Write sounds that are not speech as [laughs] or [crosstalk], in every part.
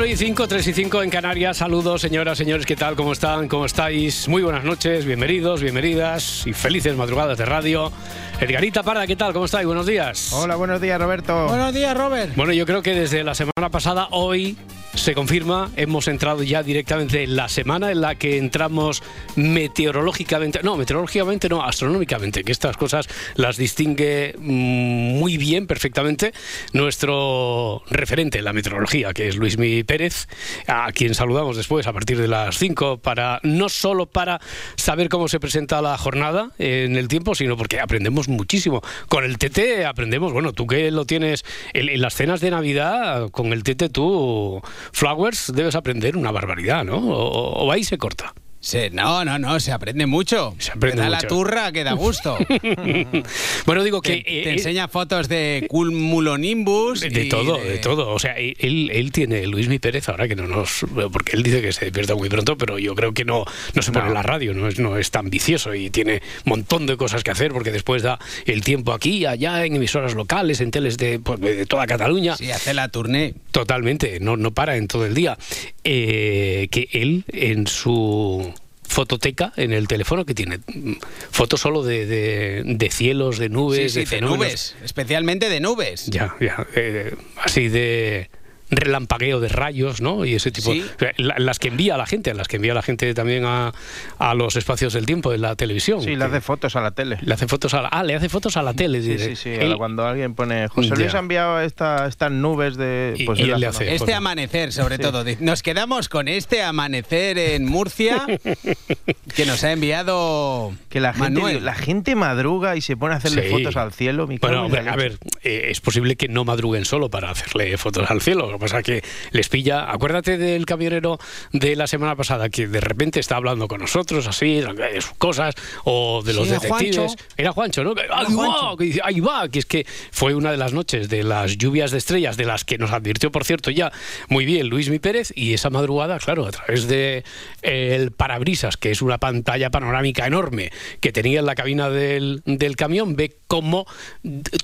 Y 5, 3 y 5 en Canarias. Saludos, señoras, señores, ¿qué tal? ¿Cómo están? ¿Cómo estáis? Muy buenas noches, bienvenidos, bienvenidas y felices madrugadas de radio. Edgarita Parda, ¿qué tal? ¿Cómo estáis? Buenos días. Hola, buenos días, Roberto. Buenos días, Robert. Bueno, yo creo que desde la semana pasada, hoy se confirma, hemos entrado ya directamente en la semana en la que entramos meteorológicamente, no, meteorológicamente no, astronómicamente, que estas cosas las distingue mm, muy bien, perfectamente, nuestro referente en la meteorología, que es Luismi Pérez, a quien saludamos después a partir de las 5, para, no solo para saber cómo se presenta la jornada en el tiempo, sino porque aprendemos muchísimo. Con el TT aprendemos, bueno, tú que lo tienes en, en las cenas de Navidad, con el TT tú Flowers debes aprender una barbaridad, ¿no? O, o ahí se corta. Sí, no, no, no, se aprende mucho. Se aprende da la turra que da gusto. [laughs] bueno, digo que... Te, eh, enseña fotos de cumulonimbus. De, todo, de... todo. O sea, él, él tiene, Luis Mi Pérez, ahora que no nos... Porque él dice que se despierta muy pronto, pero yo creo que no, no se pone en la radio, no es, no es tan vicioso y tiene un montón de cosas que hacer porque después da el tiempo aquí, allá, en emisoras locales, en teles de, pues, de toda Cataluña. Sí, hace la tournée. Totalmente, no, no para en todo el día. Eh, que él en su fototeca en el teléfono que tiene fotos solo de, de, cielos, de nubes, de, nubes, especialmente de nubes. Ya, ya, eh, así de relampagueo de rayos, ¿no? Y ese tipo. las que envía a la gente, las que envía la gente también a, a, los espacios del tiempo de la televisión. Sí, le hace fotos a la tele. Le hace fotos a la, ah, le hace fotos a la tele. Sí, sí, sí. Cuando alguien pone José Luis ha enviado esta, estas nubes de. Pues y, le hace, este amanecer, sobre todo. Nos quedamos con este amanecer en Murcia [laughs] que nos ha enviado. Que la gente, la gente madruga y se pone a hacerle fotos al cielo. bueno, a ver, eh, es posible que no madruguen solo para hacerle fotos al cielo pasa que les pilla. Acuérdate del camionero de la semana pasada que de repente está hablando con nosotros así, de sus cosas, o de los detectives. Era Juancho, ¿no? Ahí va, ahí va, que es que fue una de las noches de las lluvias de estrellas, de las que nos advirtió, por cierto, ya muy bien Luis Mi Pérez, y esa madrugada, claro, a través de el parabrisas, que es una pantalla panorámica enorme que tenía en la cabina del, del camión, ve cómo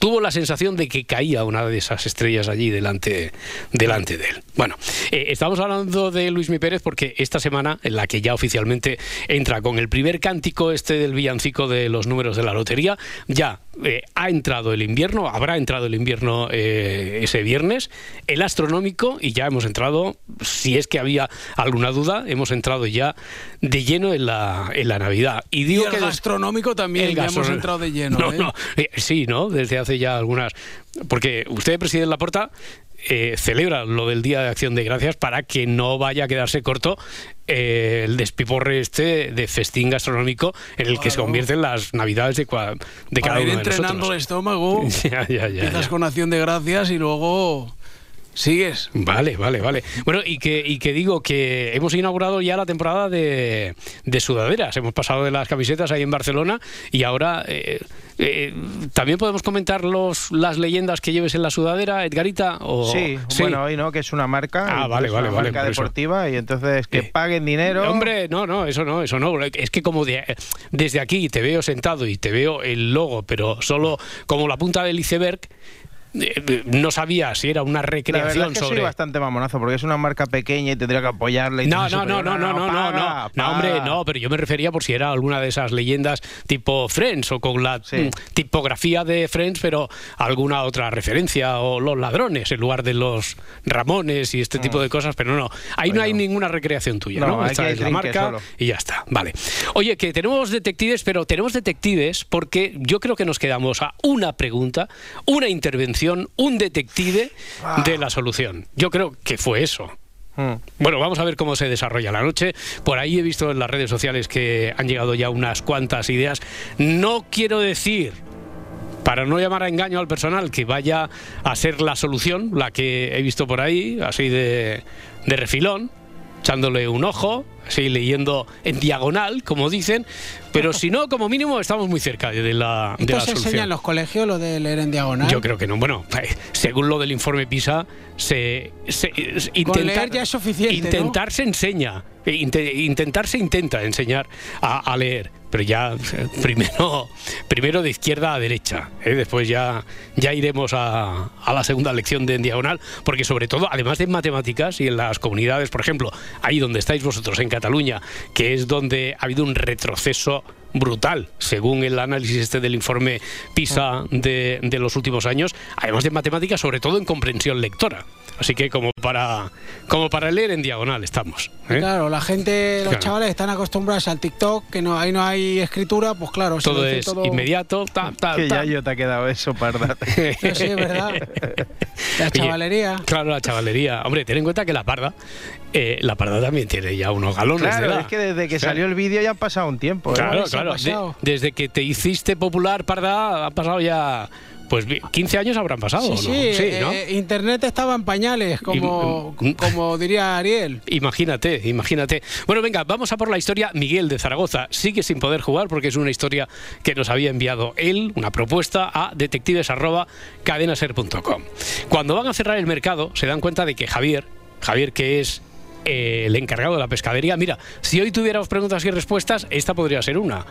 tuvo la sensación de que caía una de esas estrellas allí delante de delante de él. Bueno, eh, estamos hablando de Luis Mi Pérez porque esta semana, en la que ya oficialmente entra con el primer cántico este del villancico de los números de la lotería, ya eh, ha entrado el invierno, habrá entrado el invierno eh, ese viernes, el astronómico, y ya hemos entrado, si es que había alguna duda, hemos entrado ya de lleno en la, en la Navidad. Y digo el que astronómico también, ya hemos entrado de lleno. sí, ¿no? Desde hace ya algunas. Porque usted, presidente Laporta, eh, celebra lo del Día de Acción de Gracias para que no vaya a quedarse corto eh, el despiporre este de festín gastronómico en el que se convierten las navidades de, de cada uno de entrenando el estómago, [laughs] empiezas con Acción de Gracias y luego ¿Sigues? Vale, vale, vale. Bueno, y que, y que digo que hemos inaugurado ya la temporada de, de sudaderas. Hemos pasado de las camisetas ahí en Barcelona y ahora eh, eh, también podemos comentar los, las leyendas que lleves en la sudadera, Edgarita. O... Sí, bueno, hoy no, que es una marca. Ah, vale, vale, una Marca deportiva y entonces que eh, paguen dinero. Hombre, no, no, eso no, eso no. Es que como desde aquí te veo sentado y te veo el logo, pero solo como la punta del iceberg no sabía si era una recreación sobre. Soy bastante mamonazo porque es una marca pequeña y tendría que apoyarla. No, no, no, no, no, no, no, no, no, hombre, no, pero yo me refería por si era alguna de esas leyendas tipo Friends o con la tipografía de Friends, pero alguna otra referencia o los ladrones en lugar de los Ramones y este tipo de cosas, pero no, ahí no hay ninguna recreación tuya, ¿no? Esta es la marca y ya está, vale. Oye, que tenemos detectives, pero tenemos detectives porque yo creo que nos quedamos a una pregunta, una intervención un detective de la solución. Yo creo que fue eso. Hmm. Bueno, vamos a ver cómo se desarrolla la noche. Por ahí he visto en las redes sociales que han llegado ya unas cuantas ideas. No quiero decir para no llamar a engaño al personal que vaya a ser la solución, la que he visto por ahí, así de, de refilón, echándole un ojo, así leyendo en diagonal, como dicen, pero si no, como mínimo estamos muy cerca de la, de la se enseña en los colegios lo de leer en diagonal? Yo creo que no. Bueno, eh, según lo del informe PISA, se, se intentar, ya es suficiente, intentar se enseña, eh, intentar se intenta enseñar a leer pero ya primero, primero de izquierda a derecha. ¿eh? Después ya, ya iremos a, a, la segunda lección de en diagonal, porque sobre todo, además de en matemáticas y en las comunidades, por ejemplo, ahí donde estáis vosotros, en Cataluña, que es donde ha habido un retroceso brutal, según el análisis este del informe PISA de, de los últimos años, además de matemáticas, sobre todo en comprensión lectora. Así que como para como para leer en diagonal estamos. ¿eh? Claro, la gente, los chavales están acostumbrados al TikTok, que no ahí no hay escritura, pues claro. Todo es inmediato. [laughs] que ya yo te ha quedado eso, parda. [laughs] sí, es verdad. La chavalería. claro, la chavalería. Hombre, ten en cuenta que la parda, eh, la parda también tiene ya unos galones claro, de edad. es que desde que salió el vídeo ya ha pasado un tiempo. ¿eh? Claro, claro. desde que te hiciste popular, parda, ha pasado ya pues 15 años habrán pasado, sí, ¿no? Sí, eh, Internet estaba en pañales, como, mm, como diría Ariel. Imagínate, imagínate. Bueno, venga, vamos a por la historia. Miguel de Zaragoza sigue sin poder jugar porque es una historia que nos había enviado él, una propuesta a detectives.cadenaser.com. Cuando van a cerrar el mercado, se dan cuenta de que Javier, Javier que es eh, el encargado de la pescadería, mira, si hoy tuviéramos preguntas y respuestas, esta podría ser una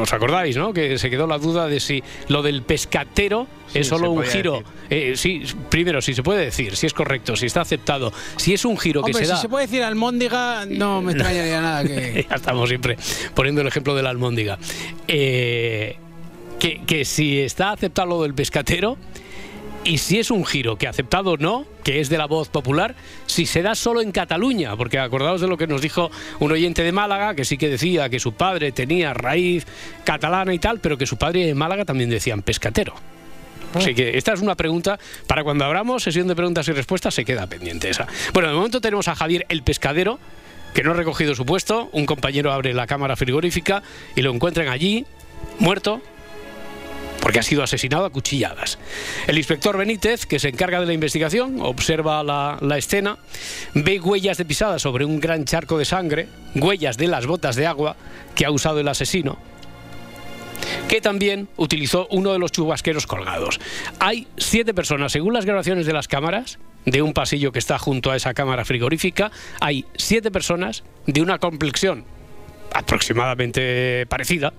¿Os acordáis, no? Que se quedó la duda de si lo del pescatero es solo un giro. Eh, sí, primero, si se puede decir, si es correcto, si está aceptado, si es un giro que se si da. Si se puede decir almóndiga, no me [laughs] extrañaría nada que. [laughs] ya estamos siempre poniendo el ejemplo de la almóndiga. Eh, que, que si está aceptado lo del pescatero, y si es un giro que aceptado o no, que es de la voz popular, si se da solo en Cataluña, porque acordaos de lo que nos dijo un oyente de Málaga, que sí que decía que su padre tenía raíz catalana y tal, pero que su padre en Málaga también decían pescatero. Así que esta es una pregunta para cuando abramos sesión de preguntas y respuestas, se queda pendiente esa. Bueno, de momento tenemos a Javier el pescadero, que no ha recogido su puesto. Un compañero abre la cámara frigorífica y lo encuentran allí, muerto, porque ha sido asesinado a cuchilladas. El inspector Benítez, que se encarga de la investigación, observa la, escena, ve huellas de pisada sobre un gran charco de sangre, huellas de las botas de agua que ha usado el asesino, que también utilizó uno de los chubasqueros colgados. Hay siete personas, según las grabaciones de las cámaras, de un pasillo que está junto a esa cámara frigorífica, hay siete personas de una complexión aproximadamente parecida.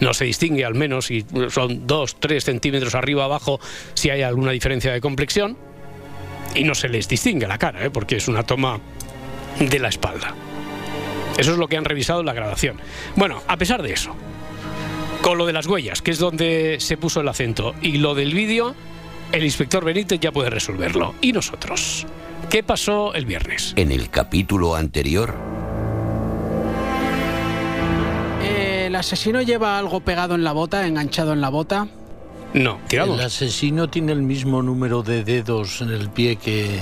No se distingue al menos si son 2, 3 centímetros arriba abajo si hay alguna diferencia de complexión. Y no se les distingue la cara, ¿eh? porque es una toma de la espalda. Eso es lo que han revisado en la grabación. Bueno, a pesar de eso, con lo de las huellas, que es donde se puso el acento, y lo del vídeo, el inspector Benítez ya puede resolverlo. ¿Y nosotros? ¿Qué pasó el viernes? En el capítulo anterior ¿El asesino lleva algo pegado en la bota, enganchado en la bota? No, El asesino tiene el mismo número de dedos en el pie que...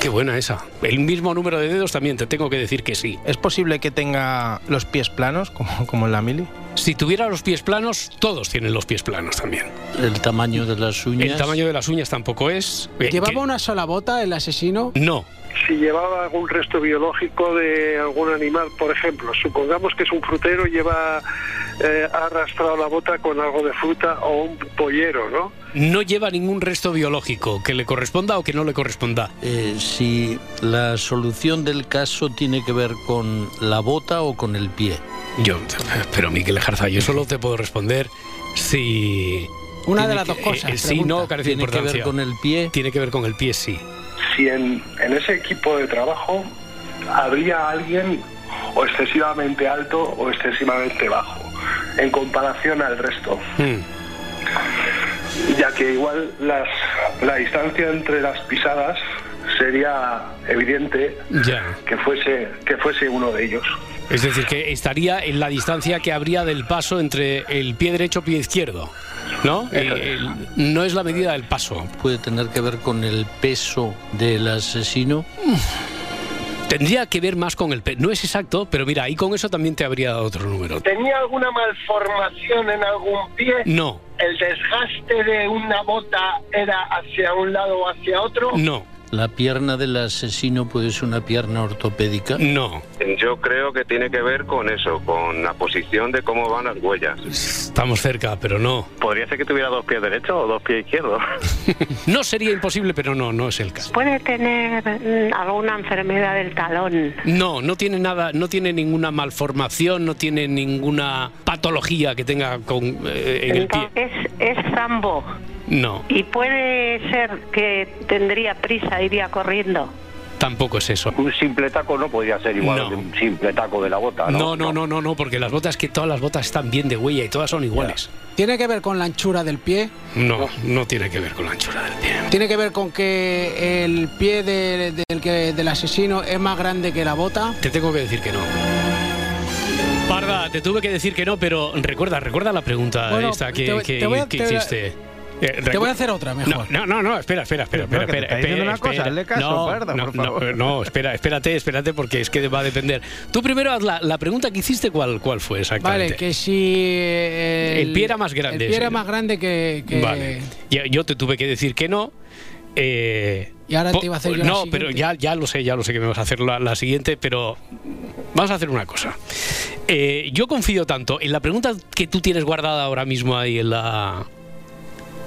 Qué buena esa. El mismo número de dedos también, te tengo que decir que sí. ¿Es posible que tenga los pies planos, como, como en la mili? Si tuviera los pies planos, todos tienen los pies planos también. ¿El tamaño de las uñas? El tamaño de las uñas tampoco es. Eh, ¿Llevaba una sola bota el asesino? No, si llevaba algún resto biológico de algún animal, por ejemplo, supongamos que es un frutero, lleva eh, ha arrastrado la bota con algo de fruta o un pollero, ¿no? No lleva ningún resto biológico que le corresponda o que no le corresponda. Eh, si la solución del caso tiene que ver con la bota o con el pie. Yo, pero Miguel Jarza, yo solo te puedo responder si... Una de las dos cosas. Eh, sí, no carece ¿Tiene que ver con el pie? Tiene que ver con el pie, sí si en, ese equipo de trabajo habría alguien o excesivamente alto o excesivamente bajo en comparación al resto. Hmm. Ya que igual las, la distancia entre las pisadas sería evidente que fuese que fuese uno de ellos. Es decir, que estaría en la distancia que habría del paso entre el pie derecho y pie izquierdo. ¿no? Eh, no es la medida del paso. ¿Puede tener que ver con el peso del asesino? Tendría que ver más con el pie. No es exacto, pero mira, ahí con eso también te habría dado otro número. ¿Tenía alguna malformación en algún pie? No. ¿El desgaste de una bota era hacia un lado o hacia otro? No. ¿La pierna del asesino puede ser una pierna ortopédica? No. Yo creo que tiene que ver con eso, con la posición de cómo van las huellas. Estamos cerca, pero no. Podría ser que tuviera dos pies derechos o dos pies izquierdos. [laughs] no sería imposible, pero no, no es el caso. ¿Puede tener mm, alguna enfermedad del talón? No, no tiene nada, no tiene ninguna malformación, no tiene ninguna patología que tenga con, eh, en el pie. Es, es zambo. No. ¿Y puede ser que tendría prisa, iría corriendo? Tampoco es eso. Un simple taco no podría ser igual No. que un simple taco de la bota, ¿no? No, no, no, no, no, porque las botas, que todas las botas están bien de huella y todas son iguales. ¿Tiene que ver con la anchura del pie? No, no tiene que ver con la anchura del pie. ¿Tiene que ver con que el pie de- del, que, del asesino es más grande que la bota? Te tengo que decir que no. Parda, te tuve que decir que no, pero recuerda, recuerda la pregunta Bueno, esta que, te te a- hiciste. Eh, Te voy a hacer otra mejor. No, no, no, espera, espera, espera, espera, que te espera, una espera, cosa, hazle caso, no, Parda, no, por no, favor. no, espera, espérate, espérate, porque es que va a depender. Tú primero haz la, la pregunta que hiciste, ¿cuál, cuál fue exactamente? Vale, que si... eh, El pie era más grande, El pie era más grande que... que- Vale. Ya- Yo te tuve que decir que no. eh, Y ahora te iba a hacer yo No, pero ya, ya lo sé, ya lo sé que me vas a hacer la, la siguiente, pero vamos a hacer una cosa. Eh, yo confío tanto en la pregunta que tú tienes guardada ahora mismo ahí en la,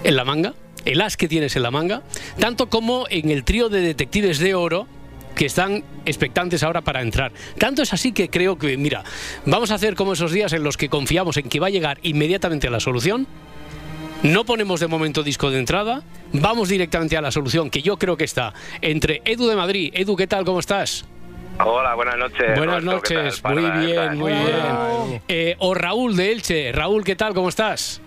en la manga, el as que tienes en la manga, tanto como en el trío de detectives de oro que están expectantes ahora para entrar. Tanto es así que creo que, mira, vamos a hacer como esos días en los que confiamos en que va a llegar inmediatamente a la solución. No ponemos de momento disco de entrada, vamos directamente a la solución que yo creo que está entre Edu de Madrid. Edu, ¿qué tal? ¿Cómo estás? Hola, buenas noches. Buenas noches, muy ¿qué bien, muy bien. Eh, o Raúl de Elche. Raúl, ¿qué tal? ¿Cómo estás?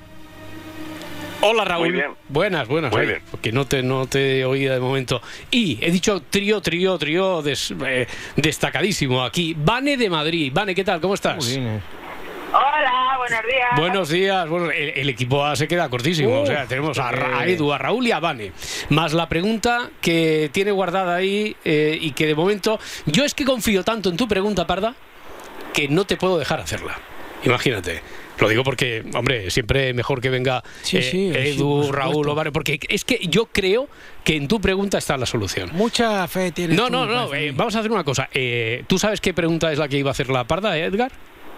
Hola Raúl. Muy bien. Buenas, buenas. Muy oye, bien. Porque no te, no te oía de momento. Y he dicho trío, trío, trío des- eh, destacadísimo aquí. Vane de Madrid. Vane, ¿qué tal? ¿Cómo estás? Hola, buenos días. Buenos días. Bueno, el, el equipo A se queda cortísimo. o sea, tenemos a, Ra- a Edu, a Raúl y a Vane. Más la pregunta que tiene guardada ahí eh, y que de momento. Yo es que confío tanto en tu pregunta, Parda, que no te puedo dejar hacerla. Imagínate. Lo digo porque, hombre, siempre mejor que venga Sí, eh, sí, sí, Edu, por Raúl o Vane, porque es que yo creo que en tu pregunta está la solución. Mucha fe tienes No, tú, no, no. eh, vamos a hacer una cosa. Eh, ¿Tú sabes qué pregunta es la que iba a hacer la Parda, Edgar?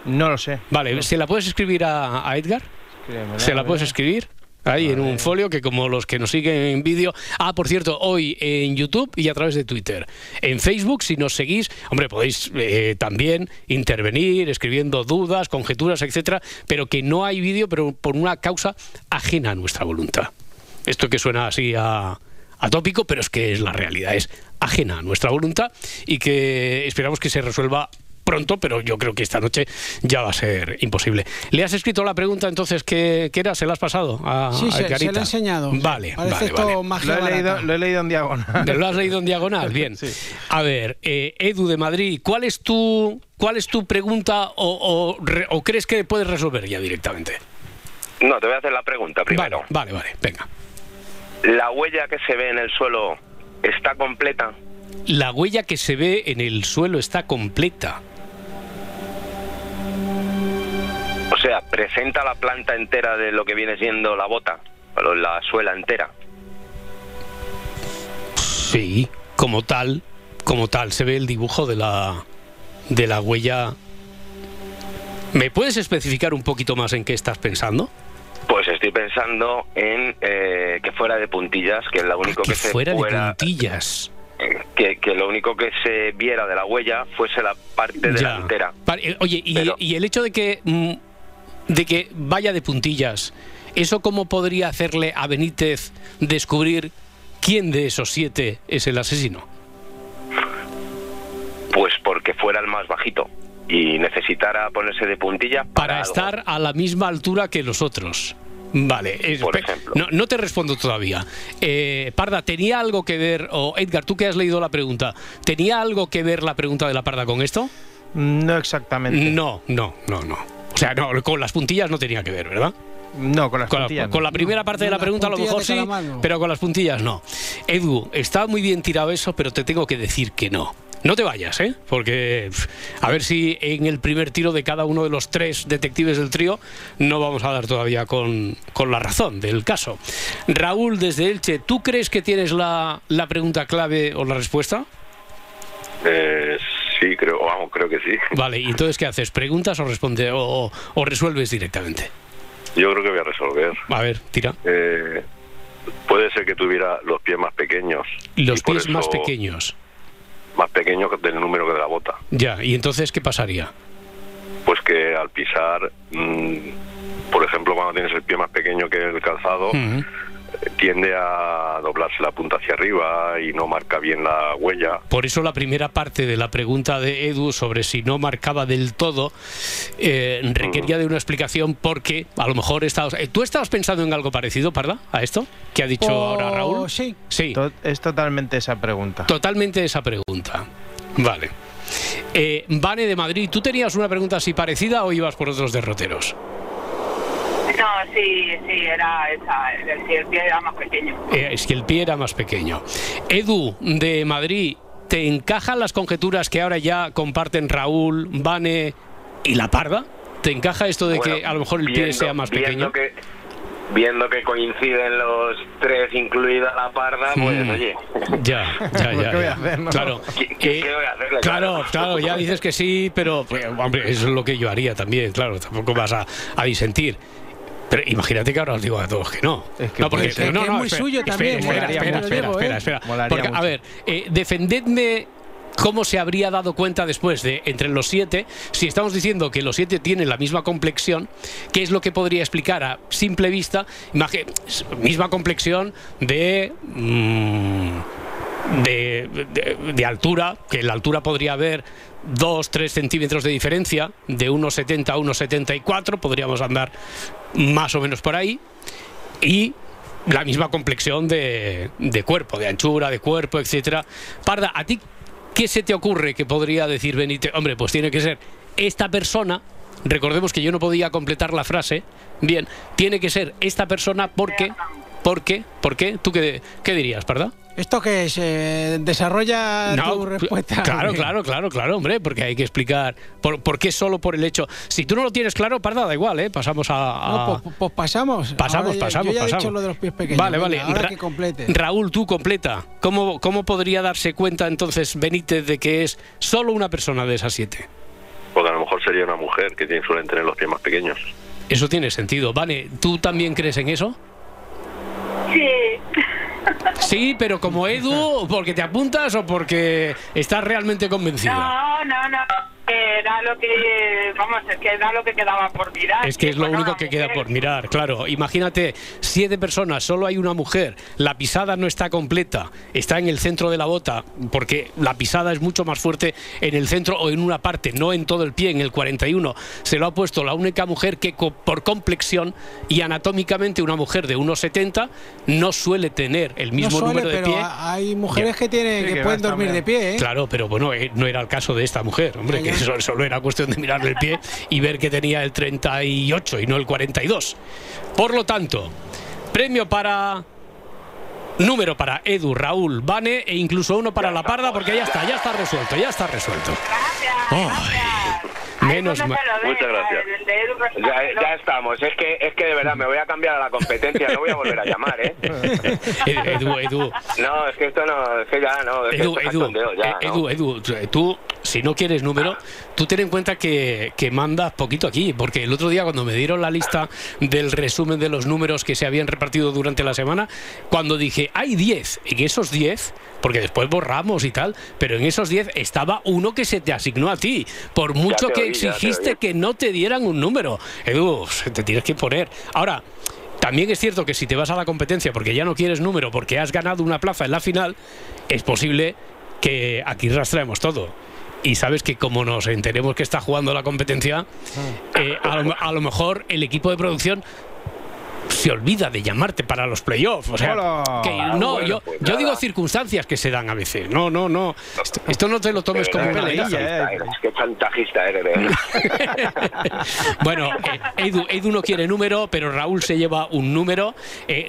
No lo sé. Vale, ¿se la puedes escribir a, a Edgar? Escríbemela, ¿Se la puedes escribir? Ahí en un folio que como los que nos siguen en vídeo. Ah, por cierto, hoy en YouTube y a través de Twitter. En Facebook, si nos seguís, hombre, podéis eh, también intervenir escribiendo dudas, conjeturas, etcétera, pero que no hay vídeo, pero por una causa ajena a nuestra voluntad. Esto que suena así a, a tópico, pero es que es la realidad, es ajena a nuestra voluntad y que esperamos que se resuelva pronto, pero yo creo que esta noche ya va a ser imposible. ¿Le has escrito la pregunta entonces que, era? ¿Se la has pasado a, Sí, a se, lo he enseñado. Vale, Parece vale, esto vale. magia Lo he, leído, lo he leído en diagonal. ¿Lo has leído en diagonal? Bien. Sí. A ver, eh, Edu de Madrid, ¿cuál es tu, cuál es tu pregunta o, o re- o crees que puedes resolver ya directamente? No, te voy a hacer la pregunta primero. Vale, vale, vale, venga. ¿La huella que se ve en el suelo está completa? La huella que se ve en el suelo está completa. Sea, presenta la planta entera de lo que viene siendo la bota, o la suela entera. Sí, como tal, como tal, se ve el dibujo de la de la huella. ¿Me puedes especificar un poquito más en qué estás pensando? Pues estoy pensando en eh, que fuera de puntillas, que lo único que que, se fuera de puntillas. que, que lo único que se viera de la huella fuese la parte Ya. delantera. Eh, Oye, y, Pero- y el hecho de que mm, de que vaya de puntillas, ¿eso cómo podría hacerle a Benítez descubrir quién de esos siete es el asesino? Pues porque fuera el más bajito y necesitara ponerse de puntilla para, Para algo. estar a la misma altura que los otros. Vale, es- Por pe- ejemplo. no, no te respondo todavía. Eh, Parda, ¿tenía algo que ver, o Edgar, tú que has leído la pregunta, ¿tenía algo que ver la pregunta de la Parda con esto? No exactamente. No, no, no, no. O sea, no, con las puntillas no tenía que ver, ¿verdad? No, con las Con la, puntillas. con la no. primera parte de la pregunta a lo puntillas mejor sí, pero con las puntillas no. Edu, está muy bien tirado eso, pero te tengo que decir que no. No te vayas, ¿eh? Porque a ver si en el primer tiro de cada uno de los tres detectives del trío no vamos a dar todavía con, con la razón del caso. Raúl, desde Elche, ¿tú crees que tienes la, la pregunta clave o la respuesta? Eh, sí, creo, vamos, creo que sí. [laughs] Vale, ¿y entonces qué haces? ¿Preguntas o, responde, o, o resuelves directamente? Yo creo que voy a resolver. A ver, tira. Eh, puede ser que tuviera los pies más pequeños. Los pies más pequeños más pequeño del número que de la bota. Ya, ¿y entonces qué pasaría? Pues que al pisar, mm, por ejemplo, cuando tienes el pie más pequeño que el calzado, tiende a doblarse la punta hacia arriba y no marca bien la huella. Por eso la primera parte de la pregunta de Edu sobre si no marcaba del todo eh, requería de una explicación porque a lo mejor estabas... Eh, ¿Tú estabas pensando en algo parecido, Parda, a esto que ha dicho oh, ahora Raúl? Sí. Sí. es totalmente esa pregunta. Totalmente esa pregunta. Vale. Eh, Vane de Madrid, ¿tú tenías una pregunta así parecida o ibas por otros derroteros? No, sí, sí, era esa, el pie era más pequeño. Eh, es que el pie era más pequeño. Edu, de Madrid, ¿te encajan las conjeturas que ahora ya comparten Raúl, Vane y La Parda? ¿Te encaja esto de que a lo mejor el pie sea más pequeño? Que, viendo que coinciden los tres, incluida La Parda, pues mm. oye. Ya, ya, [laughs] ya. ¿Qué voy a hacer, Claro, ¿Qué, voy a hacer, claro, claro, ya dices que sí, pero pues, hombre, eso es lo que yo haría también, claro, tampoco vas a, a disentir. Pero imagínate que ahora os digo a todos que no. Es que, no, porque, es muy suyo también. Espera, espera, espera, espera, Porque, a ver, eh, defendedme cómo se habría dado cuenta después de entre los siete, si estamos diciendo que los siete tienen la misma complexión, ¿qué es lo que podría explicar a simple vista? Misma complexión de... Mm, de, altura, que en la altura podría haber 2, 3 centímetros de diferencia, de 1,70 a 1,74, podríamos andar más o menos por ahí, y la misma complexión de, de cuerpo, de anchura, de cuerpo, etcétera. Parda, ¿a ti qué se te ocurre que podría decir Benítez? Hombre, pues tiene que ser esta persona recordemos que yo no podía completar la frase. Bien, tiene que ser esta persona porque. ¿Por qué? ¿Por qué? ¿Tú qué, qué dirías, verdad? ¿Esto qué es? Eh, ¿Desarrolla tu respuesta? Claro, claro, claro, claro, hombre, porque hay que explicar por, qué solo por el hecho. Si tú no lo tienes claro, parda, da igual, ¿eh? Pasamos a. No, pues, pues, pasamos. Pasamos, pasamos, yo ya He dicho lo de los pies pequeños. Vale, vale. ahora que complete. Raúl, tú completa. ¿Cómo, ¿Cómo podría darse cuenta entonces Benítez de que es solo una persona de esas siete? Porque a lo mejor sería una mujer que suelen tener los pies más pequeños. Eso tiene sentido. Vale, ¿tú también crees en eso? Sí. Sí, pero como Edu, porque te apuntas o porque estás realmente convencido. No, no, no era lo que, vamos, es que era lo que quedaba por mirar. Es que es lo único que queda por mirar, claro. Imagínate, siete personas, solo hay una mujer, la pisada no está completa, está en el centro de la bota, porque la pisada es mucho más fuerte en el centro o en una parte, no en todo el pie, en el 41. Se lo ha puesto la única mujer que por complexión y anatómicamente una mujer de 1,70 no suele tener el mismo número de pie. Hay mujeres que tienen que, pueden dormir de pie, ¿eh? Claro, pero bueno, eh, no era el caso de esta mujer, hombre, que [laughs] solo era cuestión de mirarle el pie y ver que tenía el 38 y no el 42. Por lo tanto, premio para número para Edu, Raúl, Vane e incluso uno para La Parda porque ya está, ya está resuelto, ya está resuelto. Menos mal. Muchas gracias. Ya, estamos. Es que, es que de verdad me voy a cambiar a la competencia. No voy a volver a llamar, ¿eh? [laughs] Edu, Edu. No, es que esto no. Es que ya no. Edu, Edu, Edu, Edu, tú, si no quieres número, tú ten en cuenta que, que mandas poquito aquí. Porque el otro día, cuando me dieron la lista del resumen de los números que se habían repartido durante la semana, cuando dije, hay 10, en esos 10 porque después borramos y tal, pero en esos 10 estaba uno que se te asignó a ti, por mucho que exigiste que no te dieran un número. Edu, te tienes que poner. Ahora, también es cierto que si te vas a la competencia porque ya no quieres número, porque has ganado una plaza en la final, es posible que aquí rastreemos todo y sabes que como nos enteremos que está jugando la competencia, ah. eh, a, lo, mejor el equipo de producción se olvida de llamarte para los playoffs. O sea, que no, yo, pues yo digo circunstancias que se dan a veces. No, no, no. Esto, no te lo tomes como una peleilla. Eh. Qué chantajista eres. ¿eh? [laughs] bueno, eh, Edu, no quiere número, pero Raúl se lleva un número.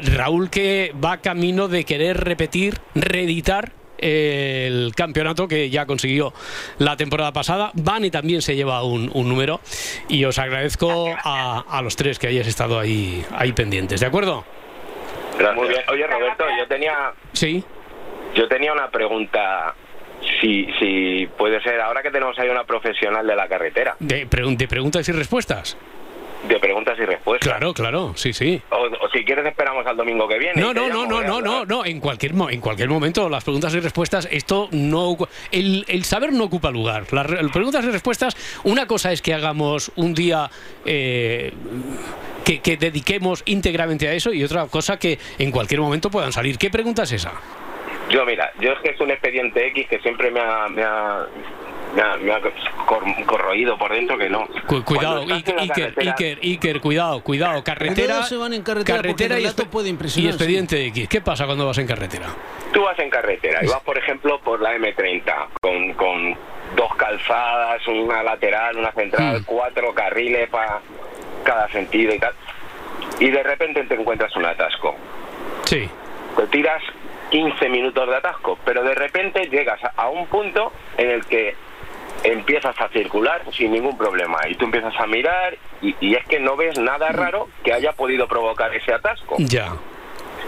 Raúl que va camino de querer repetir, reeditar el campeonato que ya consiguió la temporada pasada. Bani también se lleva un, número y os agradezco a, a, los tres que hayáis estado ahí, ahí pendientes. ¿De acuerdo? Muy bien. Oye, Roberto, yo tenía... Sí. Yo tenía una pregunta si, si puede ser, ahora que tenemos ahí una profesional de la carretera. ¿De, de preguntas y respuestas? De preguntas y respuestas. Claro, claro, sí, sí. O, si quieres esperamos al domingo que viene. No, no, no, no, no, no, no, en cualquier, en cualquier momento las preguntas y respuestas, esto no... El, el saber no ocupa lugar. Las, preguntas y respuestas, una cosa es que hagamos un día... Eh, que, que dediquemos íntegramente a eso y otra cosa que en cualquier momento puedan salir. ¿Qué pregunta es esa? Yo, mira, yo es que es un expediente X que siempre me ha, me ha, me ha, corroído por dentro que no. cuidado, Iker, Iker, Iker, cuidado, cuidado. Carretera, se van en carretera, carretera y, puede y expediente X. ¿Qué pasa cuando vas en carretera? Tú vas en carretera y vas, por ejemplo, por la M30 con, con dos calzadas, una lateral, una central, mm. cuatro carriles para cada sentido y tal. Y de repente te encuentras un atasco. Sí. Te tiras 15 minutos de atasco, pero de repente llegas a un punto en el que empiezas a circular sin ningún problema y tú empiezas a mirar y, y, es que no ves nada raro que haya podido provocar ese atasco. Ya.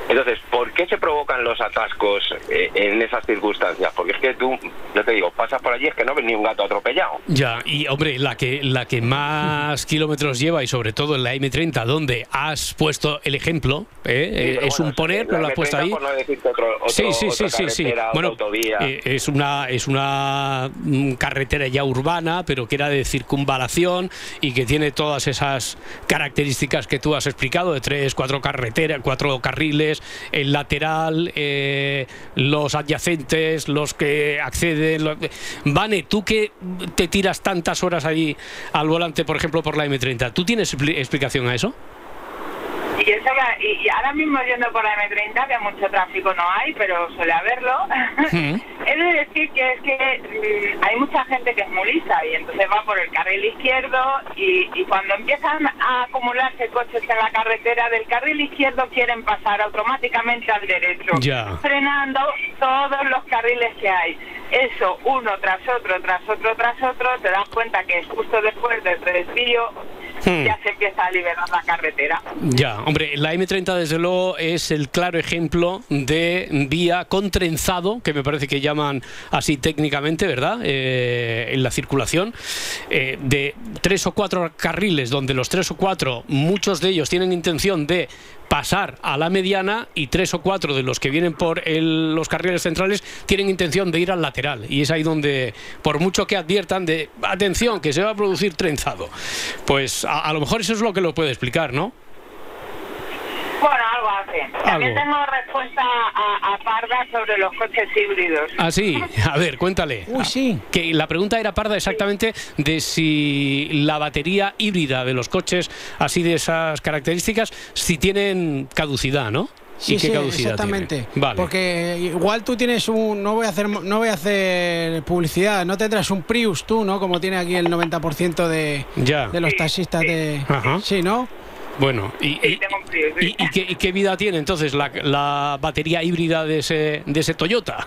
Entonces, ¿por qué se provocan los atascos eh, en esas circunstancias? Porque es que tú, yo te digo, pasas por allí es que no ves ni un gato atropellado. Ya, y hombre, la que, la que más kilómetros lleva y sobre todo en la M30, donde has puesto el ejemplo, ¿eh? es un poner, no lo has puesto ahí. sí, sí, sí, sí, sí. Bueno, eh, es una es una mm, carretera ya urbana, pero que era de circunvalación y que tiene todas esas características que tú has explicado de tres, cuatro carreteras, cuatro carriles el lateral, eh, los adyacentes, los que acceden. Vane, tú que te tiras tantas horas ahí al volante, por ejemplo, por la M30, ¿tú tienes explicación a eso? Y, eso, y, ahora mismo yendo por la M30, que mucho tráfico no hay, pero suele haberlo, [laughs] es de decir que es que mm, hay mucha gente que es muy lista y entonces va por el carril izquierdo y, y cuando empiezan a acumularse coches en la carretera del carril izquierdo quieren pasar automáticamente al derecho, frenando todos los carriles que hay. Eso, uno tras otro, tras otro, tras otro, te das cuenta que justo después del desvío Hmm. ya se empieza a liberar la carretera. Ya, hombre, la M30 desde luego es el claro ejemplo de vía con trenzado, que me parece que llaman así técnicamente, ¿verdad? Eh, en la circulación, eh, de tres o cuatro carriles, donde los tres o cuatro, muchos de ellos tienen intención de pasar a la mediana y tres o cuatro de los que vienen por los carriles centrales tienen intención de ir al lateral. Y es ahí donde, por mucho que adviertan de atención, que se va a producir trenzado, pues a, a lo mejor eso es lo que lo puede explicar, ¿no? Bueno, algo hace. También tengo respuesta a, Parda sobre los coches híbridos. Ah, sí. A ver, cuéntale. Uy, sí. Que la pregunta era, Parda, exactamente de si la batería híbrida de los coches, así de esas características, si tienen caducidad, ¿no? Sí, ¿Y qué caducidad exactamente. Vale. Porque igual tú tienes un. No voy a hacer no voy a hacer publicidad. No tendrás un Prius tú, ¿no? Como tiene aquí el 90% de, de los taxistas de. Ajá. Sí, ¿no? Bueno, ¿y, y, qué, vida tiene entonces la, la batería híbrida de ese, de ese Toyota?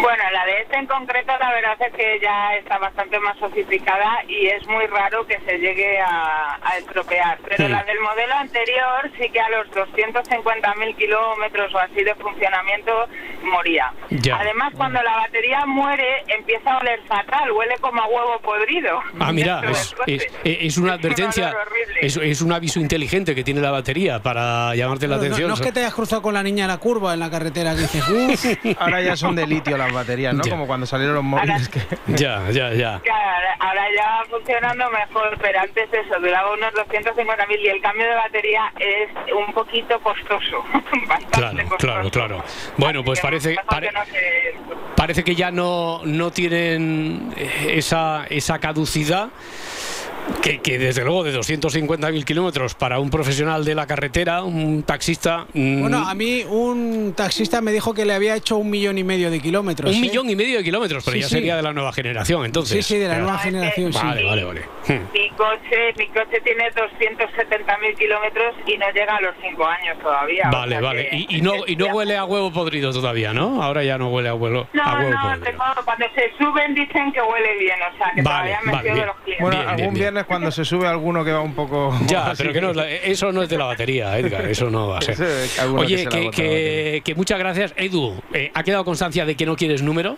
Bueno, la de este en concreto la verdad es que ya está bastante más sofisticada y es muy raro que se llegue a, estropear. Pero la del modelo anterior sí que a los 250.000 kilómetros o así de funcionamiento moría. Además, cuando la batería muere empieza a oler fatal, huele como a huevo podrido. Ah, [laughs] mira, es, una [laughs] advertencia, es, es, un aviso inteligente que tiene la batería para llamarte la atención. No, es que te hayas cruzado con la niña en la curva en la carretera que dices, [laughs] ahora ya son de litio la baterías, ¿no? Como cuando salieron los móviles. que... Ya, ya, ya. Ahora ya va funcionando mejor, pero antes eso duraba unos 250.000 y el cambio de batería es un poquito costoso. [laughs] claro, claro, claro. Bueno, pues parece, parece que ya no, no tienen esa, esa caducidad que, desde luego de 250.000 kilómetros para un profesional de la carretera, un taxista... Mm, bueno, a mí un taxista me dijo que le había hecho un millón y medio de kilómetros. Un ¿eh? millón y medio de kilómetros, pero ya sería de la nueva generación, entonces. Sí, sí, de la nueva generación, vale, Vale, vale, Mi coche, mi coche tiene 270.000 kilómetros y no llega a los 5 años todavía. Vale, vale. Y, no, y no huele a huevo podrido todavía, ¿no? Ahora ya no huele a huevo, no, a huevo no, podrido. cuando se suben dicen que huele bien, o sea, que todavía me vale, de los clientes. Bueno, algún viernes cuando se sube alguno que va un poco... [laughs] Ya, pero que no, [laughs] eso no es de la batería, Edgar, eso no va a ser. Oye, que, que, muchas gracias. Edu, eh, ¿ha quedado constancia de que no quieres número?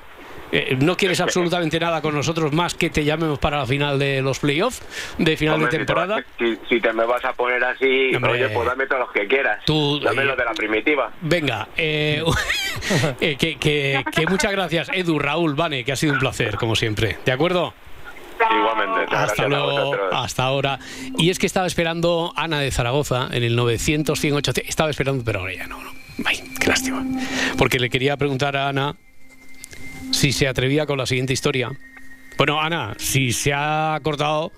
Eh, no quieres absolutamente nada con nosotros más que te llamemos para la final de los playoffs, de final de temporada. Si te, me vas a poner así, oye, pues dame todos los que quieras. Tú, dame los de la primitiva. Venga, [laughs] eh, que, que, que muchas gracias, Edu, Raúl, Vane, que ha sido un placer, como siempre. ¿De acuerdo? Igualmente. Hasta luego, hasta ahora. Y es que estaba esperando Ana de Zaragoza en el 900, 100, Estaba esperando, pero ahora ya no. no. Ay, qué lástima. Porque le quería preguntar a Ana si se atrevía con la siguiente historia. Bueno, Ana, si se ha cortado,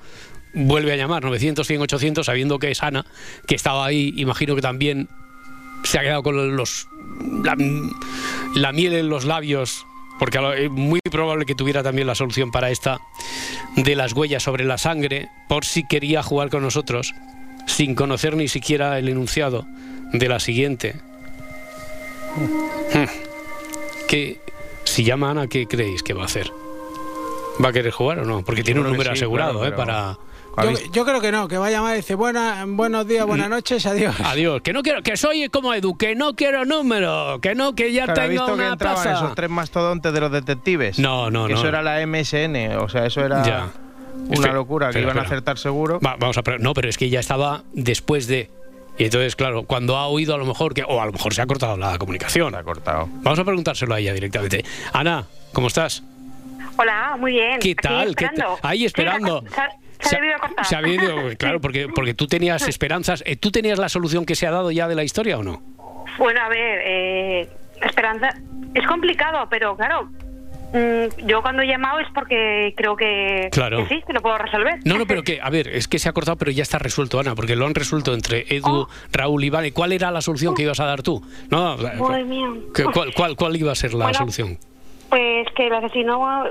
vuelve a llamar 900, 100, 800, sabiendo que es Ana, que estaba ahí. Imagino que también se ha quedado con los la miel en los labios porque es muy probable que tuviera también la solución para esta de las huellas sobre la sangre, por si quería jugar con nosotros, sin conocer ni siquiera el enunciado de la siguiente. Hmm. Que si llama Ana, ¿qué creéis que va a hacer? ¿Va a querer jugar o no? Porque tiene un número asegurado, ¿eh? Para yo, creo que no, que va a llamar y dice Buena, buenos días, buenas noches, adiós. Adiós, que no quiero, que soy como Edu, que no quiero número, que no, que ya tengo visto una que entraban esos tres mastodontes de los detectives. No, no, no. Eso era la MSN, o sea, eso era una locura, que iban a acertar seguro. vamos a no, pero es que ya estaba después de y entonces, claro, cuando ha oído a lo mejor que, o a lo mejor se ha cortado la comunicación. Se ha cortado. Vamos a preguntárselo a ella directamente. Ana, ¿cómo estás? Hola, muy bien. ¿Qué tal? Ahí esperando. Se, ha debido cortar. Se ha debido, [laughs] claro, porque, porque tú tenías esperanzas. Eh, ¿Tú tenías la solución que se ha dado ya de la historia o no? Bueno, a ver, eh, esperanza. Es complicado, pero claro, mm, yo cuando he llamado es porque creo que, claro. sí, que lo puedo resolver. No, no, pero que, a ver, es que se ha cortado, pero ya está resuelto, Ana, porque lo han resuelto entre Edu, oh. Raúl y Vane. ¿Cuál era la solución que ibas a dar tú? No, ¿cuál, cuál, cuál, iba a ser la solución? Pues que el asesino